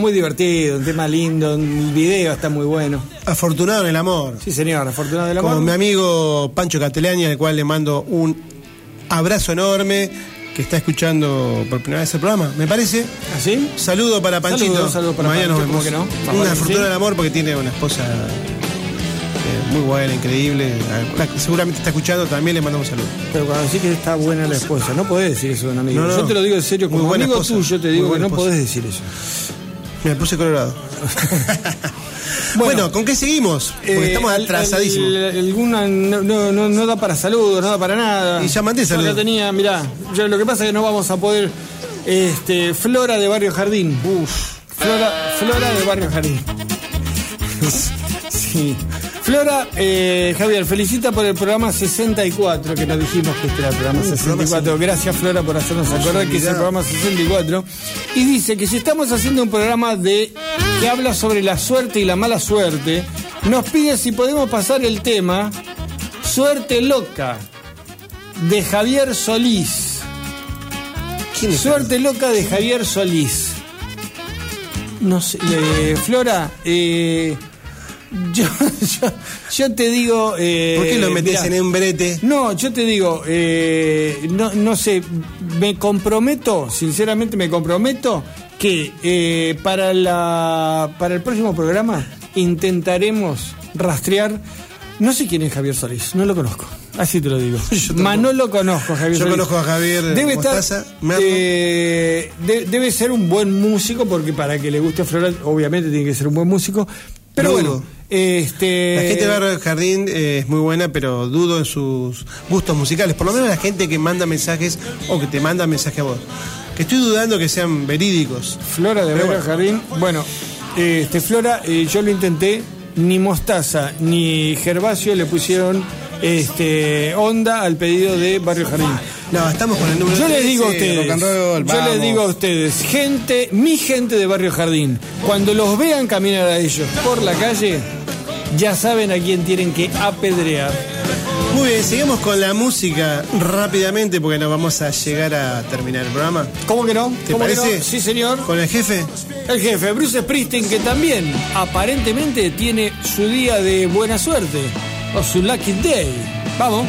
muy divertido, un tema lindo, el video está muy bueno. Afortunado en el amor. Sí, señor, afortunado del amor. Con mi amigo Pancho Cateleani, al cual le mando un abrazo enorme, que está escuchando por primera vez el programa, me parece. ¿Así? Saludo para Panchito. Saludo, saludo para Mañana Pancho, nos ¿cómo vemos. que no? Una que fortuna sí. del amor porque tiene una esposa eh, muy buena, increíble. La- seguramente está escuchando, también le mandamos un saludo. Pero cuando decís que está buena la esposa, no podés decir eso de un amigo. No, no. Yo te lo digo en serio, Muy como buena amigo esposa. tuyo te Muy digo que no esposa. podés decir eso. Me puse colorado. bueno, ¿con qué seguimos? Porque Eh, estamos atrasadísimos. al- alguna no, no, no- da para saludos, no da para nada. Y ya mandé Yo saludos. la tenía, mirá, yo lo que pasa es que no vamos a poder. Este, Flora de Barrio Jardín. Flora, Flora de Barrio Jardín. sí. Flora, eh, Javier, felicita por el programa 64, que nos dijimos que este era el programa 64. Gracias, Flora, por hacernos acordar que es el programa 64. Y dice que si estamos haciendo un programa de que habla sobre la suerte y la mala suerte, nos pide si podemos pasar el tema Suerte Loca, de Javier Solís. Suerte Loca de Javier Solís. No sé, eh, Flora, eh, yo, yo, yo te digo. eh, ¿Por qué lo metes en un brete? No, yo te digo, eh, no, no sé, me comprometo, sinceramente me comprometo que eh, para, la, para el próximo programa intentaremos rastrear. No sé quién es Javier Solís, no lo conozco. Así te lo digo. Mas no lo conozco, Javier Yo Solís. conozco a Javier Debe estar, Mostaza, eh, de- debe ser un buen músico, porque para que le guste a Floral, obviamente tiene que ser un buen músico. Pero bueno, este. La gente de Barrio del Jardín eh, es muy buena, pero dudo en sus gustos musicales. Por lo menos la gente que manda mensajes o que te manda mensaje a vos. Que estoy dudando que sean verídicos. Flora de Barrio Jardín. Bueno, este Flora, eh, yo lo intenté, ni Mostaza ni Gervasio le pusieron este onda al pedido de Barrio Jardín. No, estamos con el número Yo les 13, digo a ustedes, roll, yo les digo a ustedes, gente, mi gente de Barrio Jardín, cuando los vean caminar a ellos por la calle, ya saben a quién tienen que apedrear. Muy bien, seguimos con la música rápidamente porque nos vamos a llegar a terminar el programa. ¿Cómo que no? ¿Te ¿Cómo que parece? no? Sí, señor. Con el jefe. El jefe, Bruce Springsteen, que también aparentemente tiene su día de buena suerte, o su lucky day. Vamos.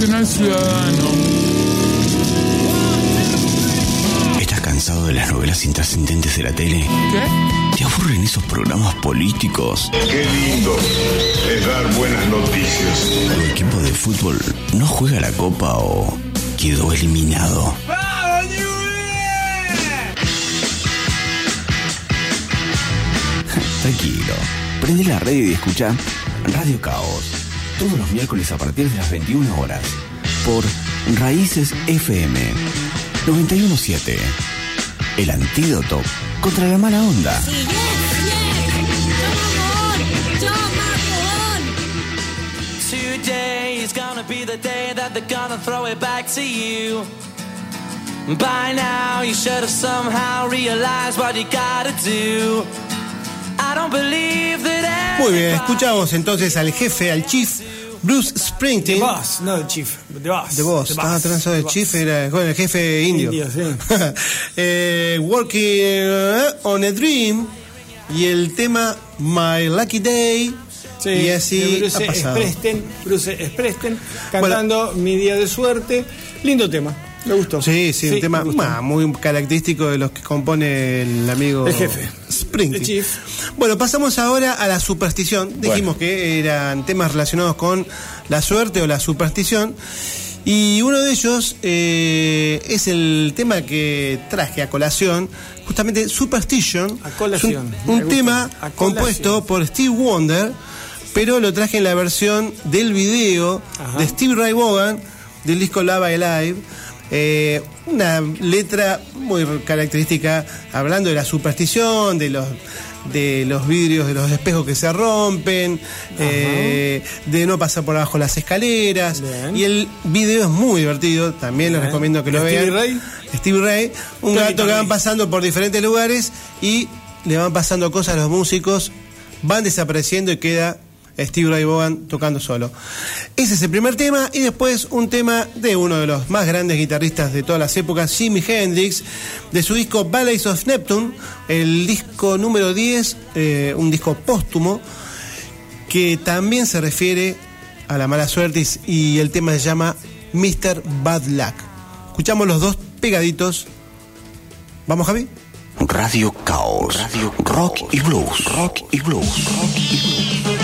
Ciudadano. ¿Estás cansado de las novelas intrascendentes de la tele? ¿Qué? ¿Te aburren esos programas políticos? Qué lindo es dar buenas noticias. ¿Tu equipo de fútbol no juega la copa o quedó eliminado? Tranquilo, prende la radio y escucha Radio Caos. Todos los miércoles a partir de las 21 horas. Por Raíces FM 917. El antídoto contra la mala onda. Today is gonna be the day that they're gonna throw it back to you. By now, you should have somehow realized what you gotta do. I don't believe that Muy bien, escuchamos entonces al jefe, al chief Bruce Springsteen. The Boss, no el Chief, The Boss. The Boss, The Boss, trazado The el Boss. chief, era bueno, el jefe indio. Indio, sí. Eh, working eh, on a Dream y el tema My Lucky Day. Sí, y así Bruce ha pasado. Bruce Springsteen cantando Mi Día de Suerte. Lindo tema, me gustó. Sí, sí, un tema muy característico de los que compone el amigo El jefe. Chief. Bueno, pasamos ahora a la superstición. Dijimos que eran temas relacionados con la suerte o la superstición. Y uno de ellos eh, es el tema que traje a colación, justamente Superstition. A colación, Un, tema A compuesto por Steve Wonder, pero lo traje en la versión del video Ajá. de Steve Ray Vaughan del disco Lava Alive. Eh, una letra muy característica hablando de la superstición, de los de los vidrios de los espejos que se rompen, eh, de no pasar por abajo las escaleras. Bien. Y el video es muy divertido, también les recomiendo que lo ¿Stevie vean. Ray? Stevie Ray, un Tony gato que van pasando por diferentes lugares y le van pasando cosas a los músicos, van desapareciendo y queda Steve Ray Vaughan tocando solo. Ese es el primer tema y después un tema de uno de los más grandes guitarristas de todas las épocas, Jimi Hendrix, de su disco Ballets of Neptune, el disco número 10, eh, un disco póstumo que también se refiere a la mala suerte y y el tema se llama Mr. Bad Luck. Escuchamos los dos pegaditos. ¿Vamos, Javi? Radio Caos. Radio Rock y Blues. Rock y Blues. Rock y Blues.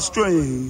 strange.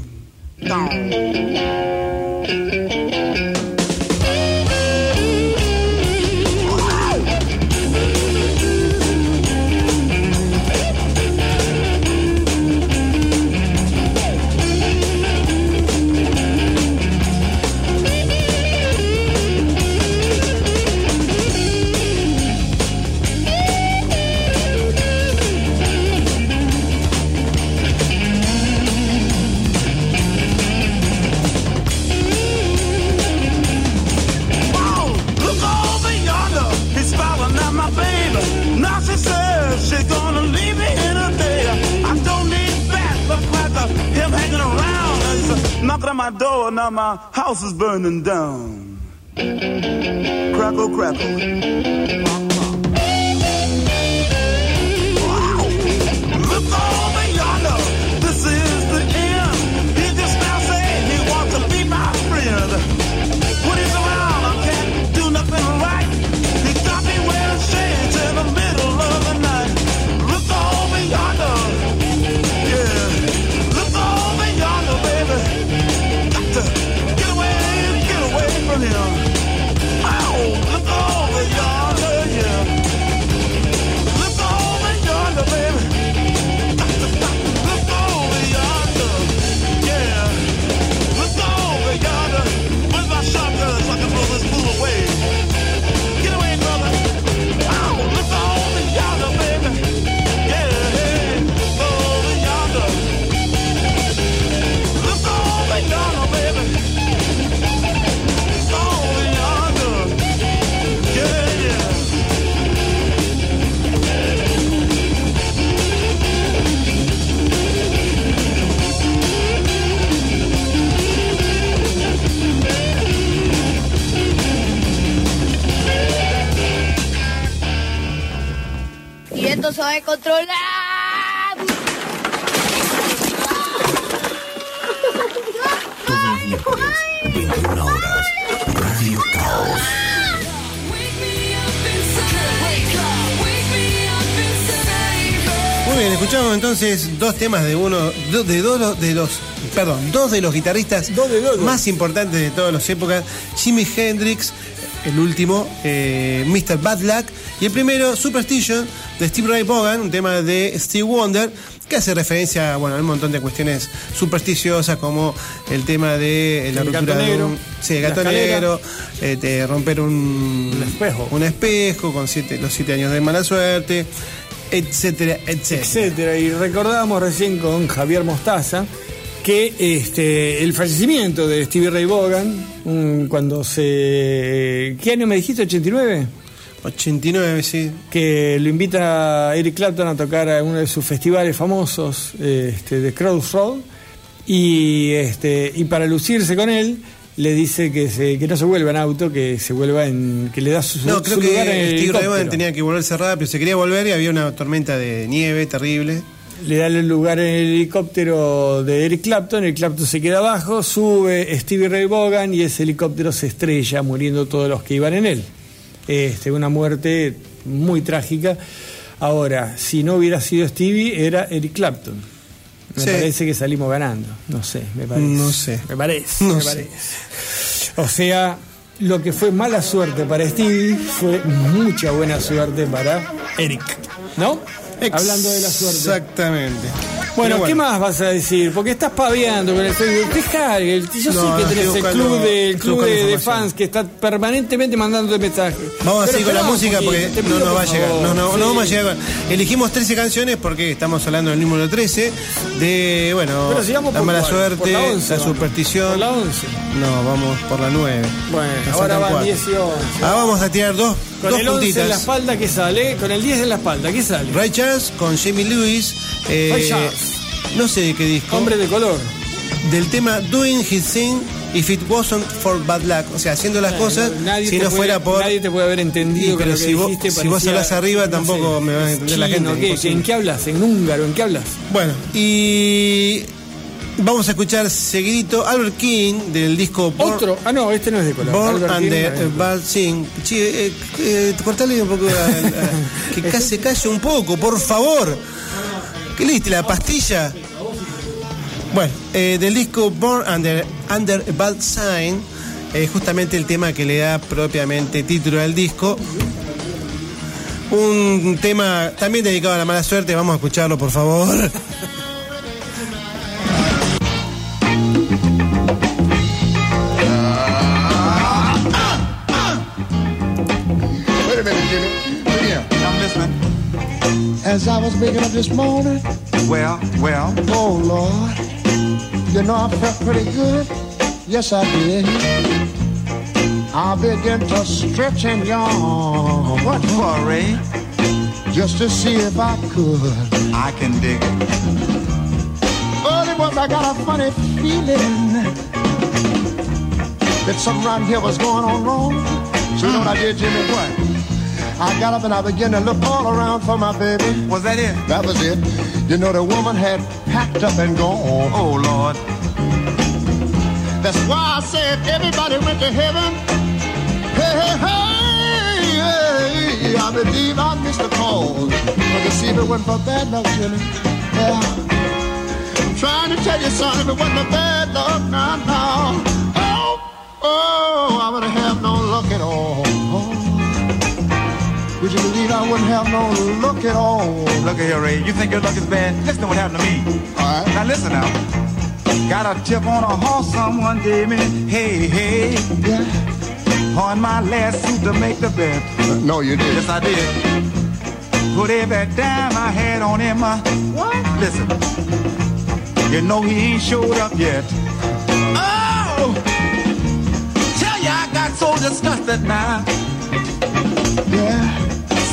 coming down. Crackle, crackle. Entonces dos temas de uno, do- de dos de los, perdón, dos de los guitarristas más importantes de todas las épocas, Jimi Hendrix, el último, eh, Mr. Bad Luck, y el primero, Superstition, de Steve Ray Vaughan, un tema de Steve Wonder, que hace referencia bueno, a un montón de cuestiones supersticiosas, como el tema de la El ruptura gato de negro, un, sí, el gato negro, eh, romper un, Un espejo. un espejo con siete, los siete años de mala suerte, etcétera, etcétera. etcétera. Y recordábamos recién con Javier Mostaza que este, el fallecimiento de Stevie Ray Vaughan, cuando se... ¿Qué año me dijiste? ¿89? 89, sí. Que lo invita a Eric Clapton a tocar a uno de sus festivales famosos, este, de Crossroad, y, este, y para lucirse con él le dice que, se, que no se vuelva en auto, que se vuelva en... que le da su, No, creo su que lugar en Steve Ray Vaughan helicóptero. tenía que volverse rápido, se quería volver y había una tormenta de nieve terrible. le da el lugar en el helicóptero de Eric Clapton, el Clapton se queda abajo, sube Stevie Ray Vaughan y ese helicóptero se estrella, muriendo todos los que iban en él. Este, una muerte muy trágica. Ahora, si no hubiera sido Stevie, era Eric Clapton. Me Sí. parece que salimos ganando. No sé, me parece. No sé. Me parece, No me sé. parece. O sea, lo que fue mala suerte para Stevie fue mucha buena suerte para Eric. ¿No? Hablando de la suerte. Exactamente. Bueno, Pero ¿qué más vas a decir? Porque estás paveando con el Facebook. Deja, el- yo No, sé que tenés el club de, el club de, de fans que está permanentemente mandándote mensajes. Vamos a seguir con la música porque no nos va a llegar. No, no, Sí. no vamos a llegar. Elegimos 13 canciones porque estamos hablando del número 13. De, bueno, la mala cuál, suerte, la once, la vamos. superstición. La 11. No, vamos por la 9. Bueno, ahora van cuatro. 10 y 11. Ah, vamos a tirar dos, Con dos el 11 en la espalda, ¿qué sale? Con el 10 en la espalda, ¿qué sale? Ray Charles con Jamie Lewis. eh, Ray Charles. No sé de qué disco. Hombre de color. Del tema Doing His Thing If It Wasn't for Bad Luck. O sea, haciendo las cosas si no puede- fuera por. Nadie te puede haber entendido pero si vos- dijiste si vos parecía, hablas arriba, no tampoco me va a entender la gente. ¿En qué hablas? ¿En húngaro? ¿En qué hablas? Bueno, y vamos a escuchar seguidito Albert King del disco Born, Otro. Ah, no, este no es de color. Born Albert King no es. Bad Sing. Che, eh, eh, cortale un poco a- a- que casi se calle un poco, por favor. ¿Qué le diste? ¿La pastilla? Bueno, eh, del disco Born Under, Under a Bad Sign, eh, justamente el tema que le da propiamente título al disco. Un tema también dedicado a la mala suerte, vamos a escucharlo por favor. As I was waking up this morning, Well, well. oh Lord, you know I felt pretty good. Yes, I did. I began to stretch and yawn. What for, Ray? Just to see if I could. I can dig it. Early was I got a funny feeling that something around here was going on wrong. So you know what I did, Jimmy? What? I got up and I began to look all around for my baby. Was that it? That was it. You know, the woman had packed up and gone. Oh, Lord. That's why I said everybody went to heaven. Hey, hey, hey, hey. I believe I missed the call. But to see it wasn't for bad luck, Jimmy. Yeah. I'm trying to tell you something, if it wasn't for bad luck, now, now. Oh, oh, I wouldn't have no luck at all. Would you believe I wouldn't have no luck at all? Look at here, Ray. You think your luck is bad? Listen to what happened to me. All right. Now listen now. Got a tip on a horse someone gave me. Hey, hey. Yeah. On my last suit to make the bet. No, you did. Yes, I did. Put every dime I had on him. uh, What? Listen. You know he ain't showed up yet. Oh! Tell ya I got so disgusted now.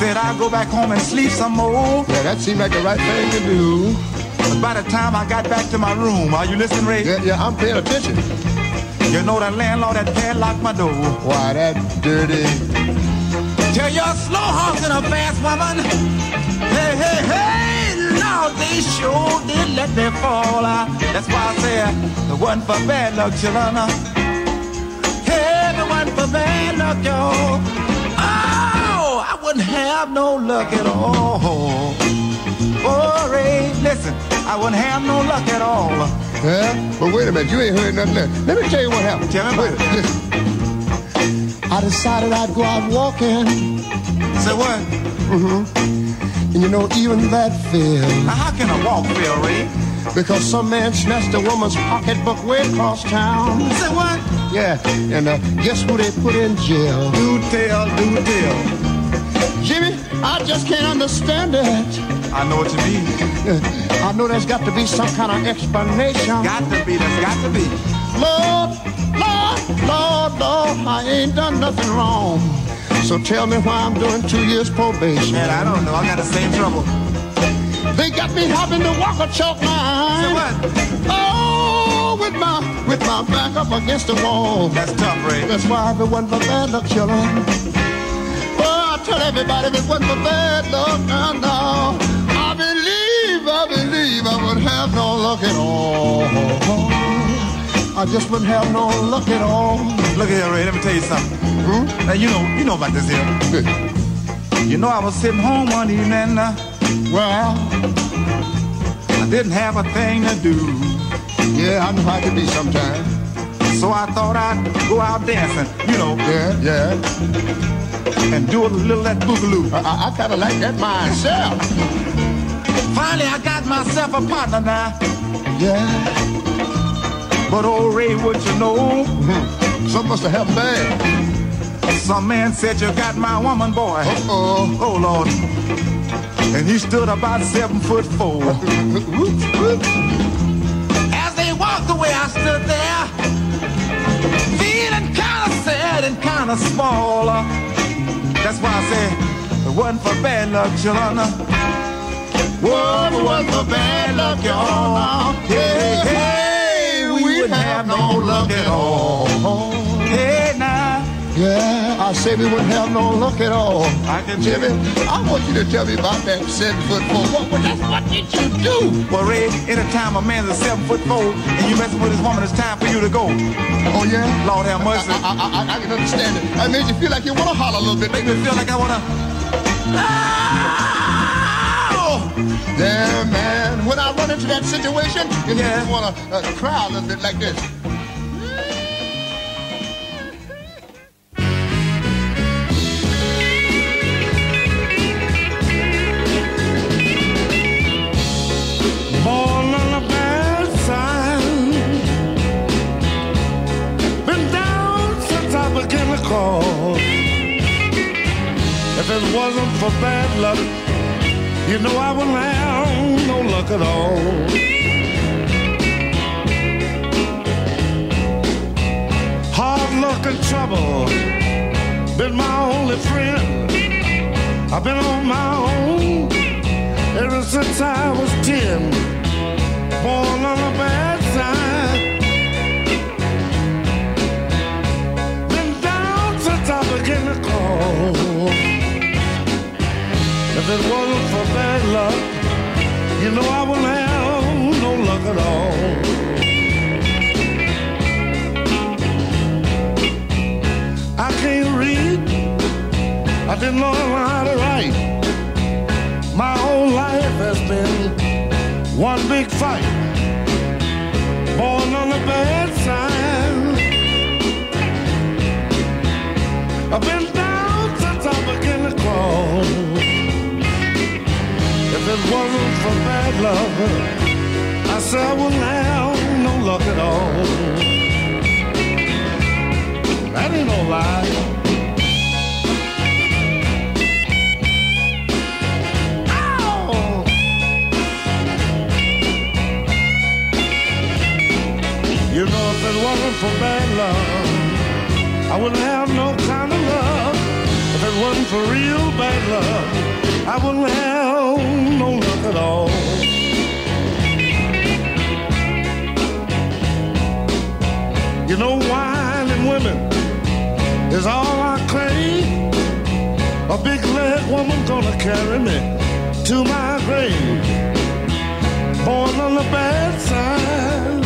Said I'll go back home and sleep some more. Yeah, that seemed like the right thing to do. But by the time I got back to my room, are you listening, Ray? Yeah, yeah, I'm paying attention. You know that landlord had padlocked my door. Why, that dirty. Tell your slow honking a fast woman. Hey, hey, hey, Lord, they sure did let me fall out. That's why I say the one for bad luck, children. Hey, the one for bad luck, y'all. I wouldn't have no luck at all. Oh, listen, I wouldn't have no luck at all. Yeah? But wait a minute, you ain't heard nothing there. Let me tell you what happened. Tell me Wait, about it. listen. I decided I'd go out walking. Say what? Mm-hmm. And you know, even that failed. Now, how can a walk feel, Ray? Because some man snatched a woman's pocketbook way across town. Say what? Yeah, and uh, guess who they put in jail? Do tell, do tell. Jimmy, I just can't understand it. I know what you mean. I know there's got to be some kind of explanation. Got to be, there's got to be. Lord, Lord, Lord, Lord, I ain't done nothing wrong. So tell me why I'm doing two years probation. Man, I don't know. I got the same trouble. They got me having to walk a chalk line. Say what? Oh, with my with my back up against the wall. That's tough, Ray. That's why wasn't for bad luck, children. I tell everybody it wasn't for bad luck, now, now, I believe, I believe I would have no luck at all. I just wouldn't have no luck at all. Look here, Ray. Let me tell you something. Hmm? Now you know, you know about this here. You know, I was sitting home one evening. Uh, Well, I didn't have a thing to do, yeah, I know how can be sometimes. so I thought I'd go out dancing. You know, Yeah, yeah. And do a little of that boogaloo. I, I, I kind of like that myself. Finally, I got myself a partner now. Yeah. But old Ray, what you know? Hmm. Some must have happened bad. Some man said you got my woman, boy. Uh-oh. Oh, Lord. And he stood about seven foot four. As they walked away, I stood there, feeling kind of sad and kind of small. That's why I say it wasn't for bad luck, children. Whoa, it wasn't for bad luck, y'all. Hey, hey, we wouldn't have no luck at all. Hey. Yeah, I say we wouldn't have no luck at all. I can Jimmy, I want you to tell me about that seven foot four. What, what, what did you do? Well, Ray, anytime a time a man's a seven foot four and you messing with his woman, it's time for you to go. Oh, yeah? Lord have mercy. I, I, I, I can understand it. It made you feel like you want to holler a little bit. Make me feel like I wanna. Oh! Yeah, man. When I run into that situation, you Yeah. want to uh, cry a little bit like this. For bad luck, you know I wouldn't have no luck at all. Hard luck and trouble been my only friend. I've been on my own ever since I was ten. Born on the bad side. Been down since I began to crawl. If it wasn't for bad luck, you know I wouldn't have no luck at all. I can't read. I didn't know how to write. My whole life has been one big fight. Born on the bad side. I've been it wasn't for bad luck, I said I wouldn't have no luck at all. That ain't no lie. Ow! You know, if it wasn't for bad luck, I wouldn't have no kind of luck. If it wasn't for real bad luck, I wouldn't have no luck at all. You know, wine and women is all I crave. A big leg woman gonna carry me to my grave. Born on the bad side.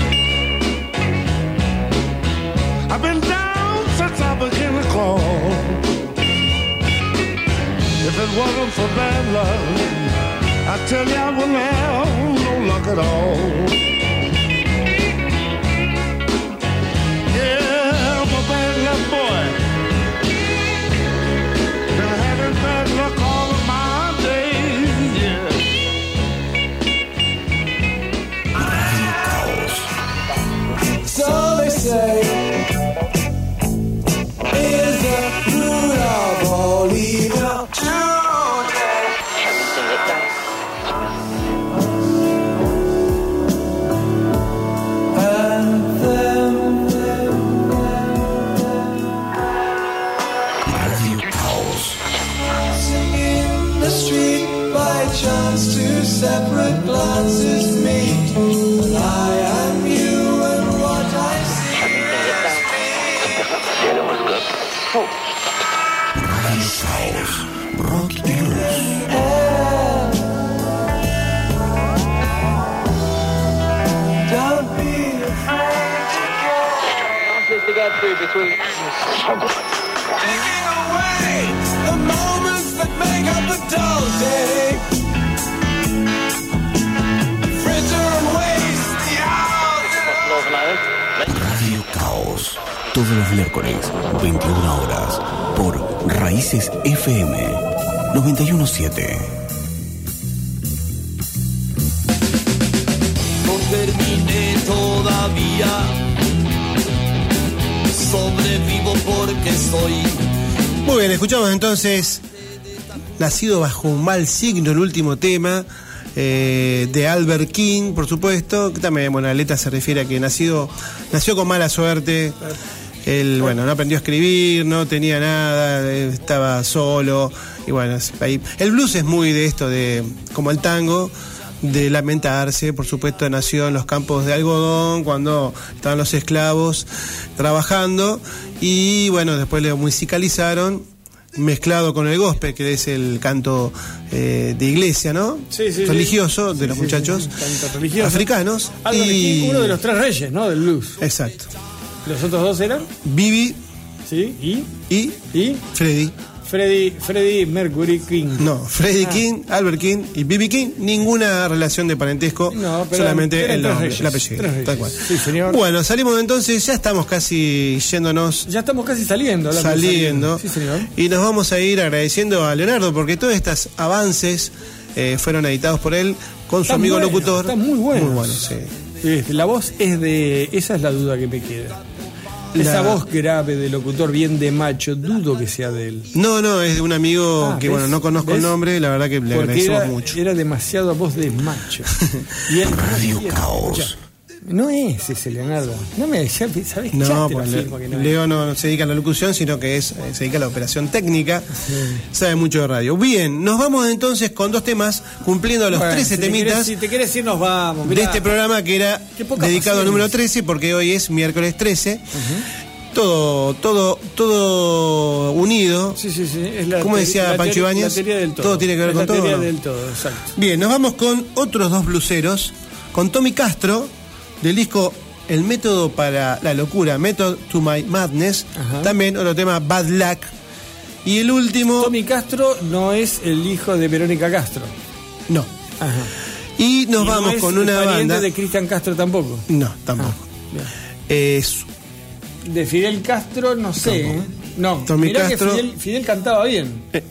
I've been down since I began to crawl. If it wasn't for bad luck, I tell you I wouldn't have no luck at all. los miércoles, 21 horas, por Raíces FM 917. No terminé todavía, sobrevivo porque soy. Muy bien, escuchamos entonces Nacido bajo un mal signo, el último tema. Eh, de Albert King, por supuesto, que también, bueno, Aleta se refiere a que nacido, nació con mala suerte, él, bueno, no aprendió a escribir, no tenía nada, estaba solo. Y bueno, ahí. El blues es muy de esto, de como el tango, de lamentarse. Por supuesto, nació en los campos de algodón, cuando estaban los esclavos trabajando. Y bueno, después le musicalizaron, mezclado con el gospel, que es el canto eh, de iglesia, ¿no? Sí, sí, sí. religioso de los muchachos africanos. Y- uno de los tres reyes, ¿no? Del blues. Exacto. Los otros dos eran. Bibi Sí, y. y, y Freddy. Freddy, Freddy Mercury King. No, Freddie Ah. King, Albert King y Bibi King, ninguna relación de parentesco, No, pero solamente el nombre, reyes. tal cual. Sí, señor. Bueno, salimos entonces, ya estamos casi yéndonos, Ya estamos casi saliendo. de saliendo, Sí, señor. y nos vamos a ir agradeciendo a Leonardo porque todos estos avances eh, fueron editados por él con su amigo locutor. están muy buenos. Muy buenos, sí. Este, La voz es de. Esa es la duda que me queda. Esa voz grave de locutor bien de macho, dudo que sea de él. No, no, es de un amigo Ah, que ¿ves? bueno, no conozco el nombre, la verdad que le Porque agradecemos era, mucho. era demasiado voz de macho. Y él, Radio Escucha, Caos. No es ese Leonardo. No me ya, ¿sabes? No, que no. Leo no se dedica a la locución, sino que es, eh, se dedica a la operación técnica, sabe mucho de radio. Bien, nos vamos entonces con dos temas, cumpliendo los Bueno, 13 si te querés- temitas si te quieres ir, nos vamos. de este programa que era dedicado al número 13, porque hoy es miércoles 13. Todo, todo, todo unido. Sí, sí, sí. Es la ¿Cómo te- decía la Pancho Ibáñez? Todo. Todo tiene que ver Es con la todo, del todo, exacto. Bien, nos vamos con otros dos bluseros, con Tommy Castro, del disco El método para la locura, Method to My Madness, Ajá. también otro tema, Bad Luck, y el último, Tommy Castro no es el hijo de Verónica Castro. no. Ajá. Y nos Y no vamos es con una banda, de Cristian Castro tampoco. no, tampoco. Bien. Es De Fidel Castro no sé. ¿eh? No, Tommy mirá Castro- que Fidel, Fidel cantaba bien. Eh.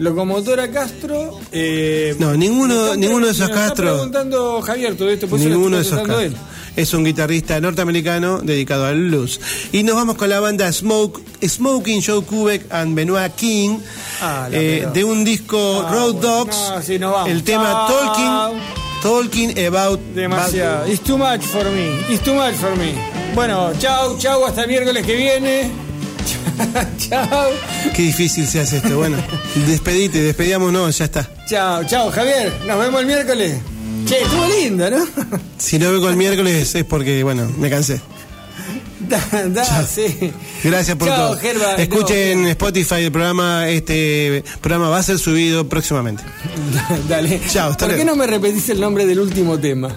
Locomotora Castro. eh, No, ninguno- ninguno de esos me está Castro. preguntando Javier todo esto, por ninguno de esos él. Es un guitarrista norteamericano dedicado al blues. Y nos vamos con la banda Smoke, Smoking Joe Kubek and Benoit King, Ah, eh, de un disco Ah, Road bueno. Dogs. No, sí, nos vamos. El tema Chao. Talking, Talking About Demasiado. It's too much for me. It's too much for me. Bueno, chau, chau, hasta el miércoles que viene. chau. Qué difícil se hace esto. Bueno, despedite, despedímonos, ya está. Chau, chau, Javier. Nos vemos el miércoles. Che, estuvo lindo, ¿no? Si no vengo el miércoles es porque, bueno, me cansé. da, da, sí. Gracias por Chao, todo. Gerba. Escuchen en Spotify el programa. Este programa va a ser subido próximamente. Dale. Chao, hasta ¿Por qué no me repetís el nombre del último tema?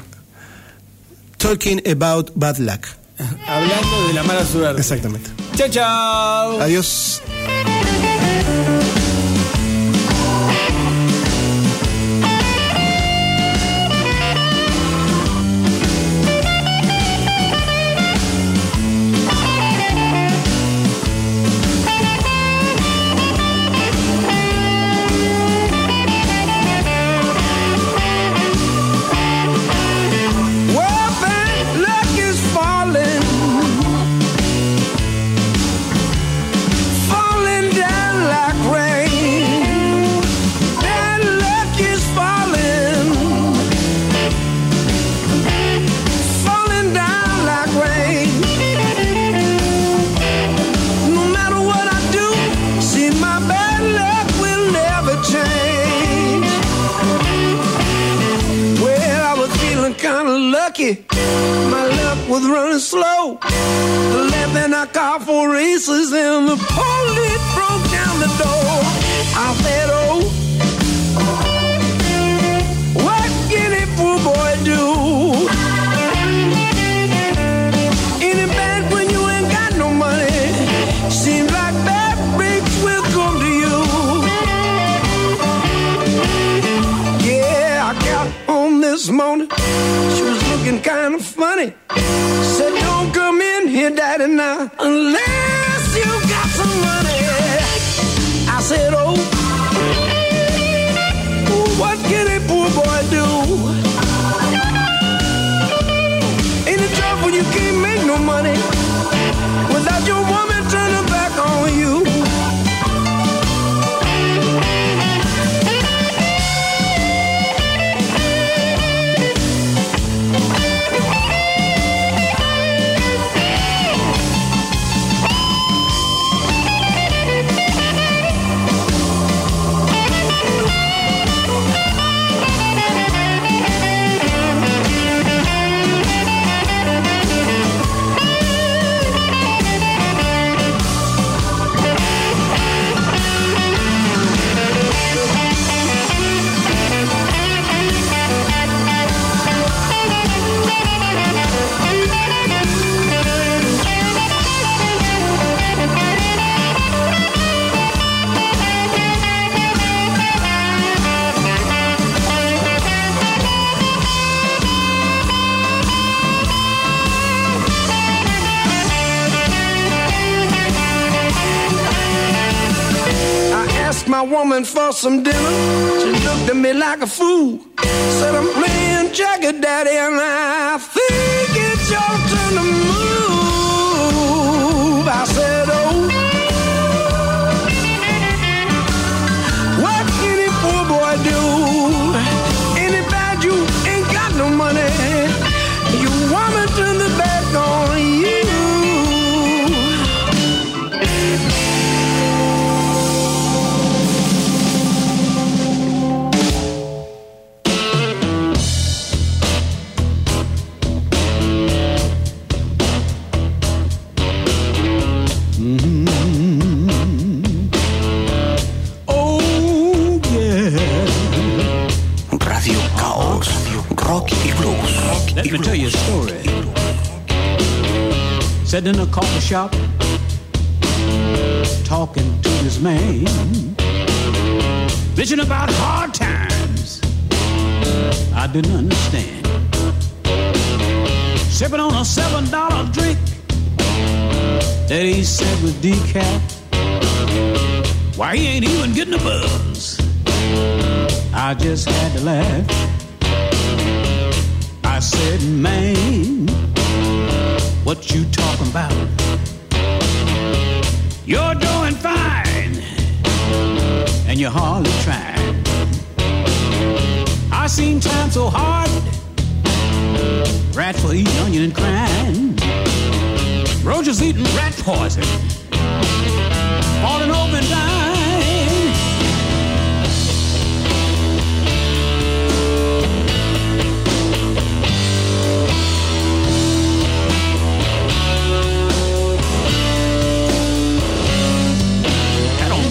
Talking about bad luck. Hablando de la mala suerte. Exactamente. Chao, chao. Adiós. Some dinner. She looked at me like a fool. Shop, talking to his man, bitching about hard times. I didn't understand. Sipping on a seven dollar drink that he said was decaf. Why he ain't even getting a buzz? I just had to laugh. I said, man, what you talking about? And you're hardly trying. I seen time so hard, rats for eating onion and crying. Roger's eating rat poison, falling over and dying.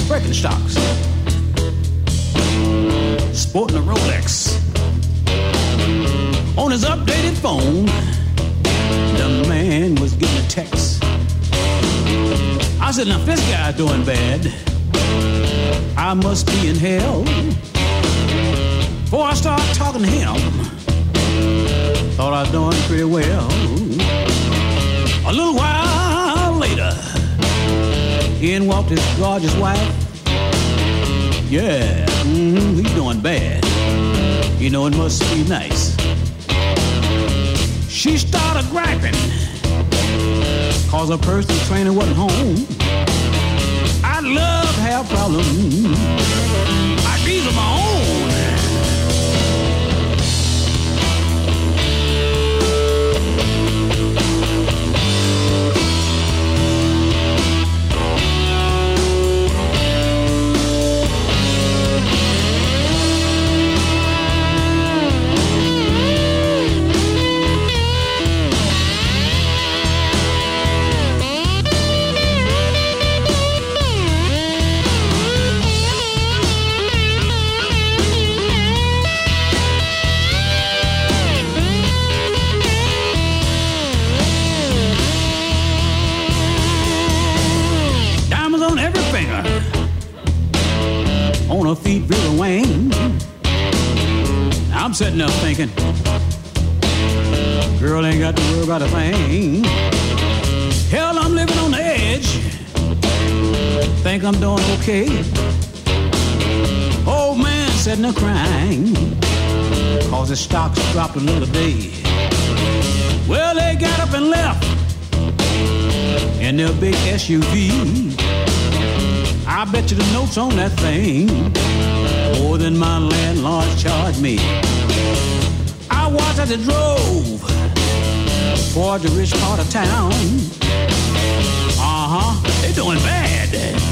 Birkenstocks, sporting a Rolex. On his updated phone, the man was getting a text. I said, now if this guy's doing bad, I must be in hell. Before I start talking to him, thought I was doing pretty well. A little while later, in walked his gorgeous wife. Yeah, mm, he's doing bad. You know, it must be nice. She started griping, cause her personal trainer wasn't home. I love have problems. I these are my own. Her feet, Vera Wayne. I'm sitting up thinking, girl ain't got to worry about a thing. Hell, I'm living on the edge. Think I'm doing okay. Old man sitting there crying. Cause his stocks dropped a little day. Well, they got up and left in their big SUV. I bet you the notes on that thing more than my landlord charged me. I watched as it drove toward the rich part of town. Uh huh, they're doing bad.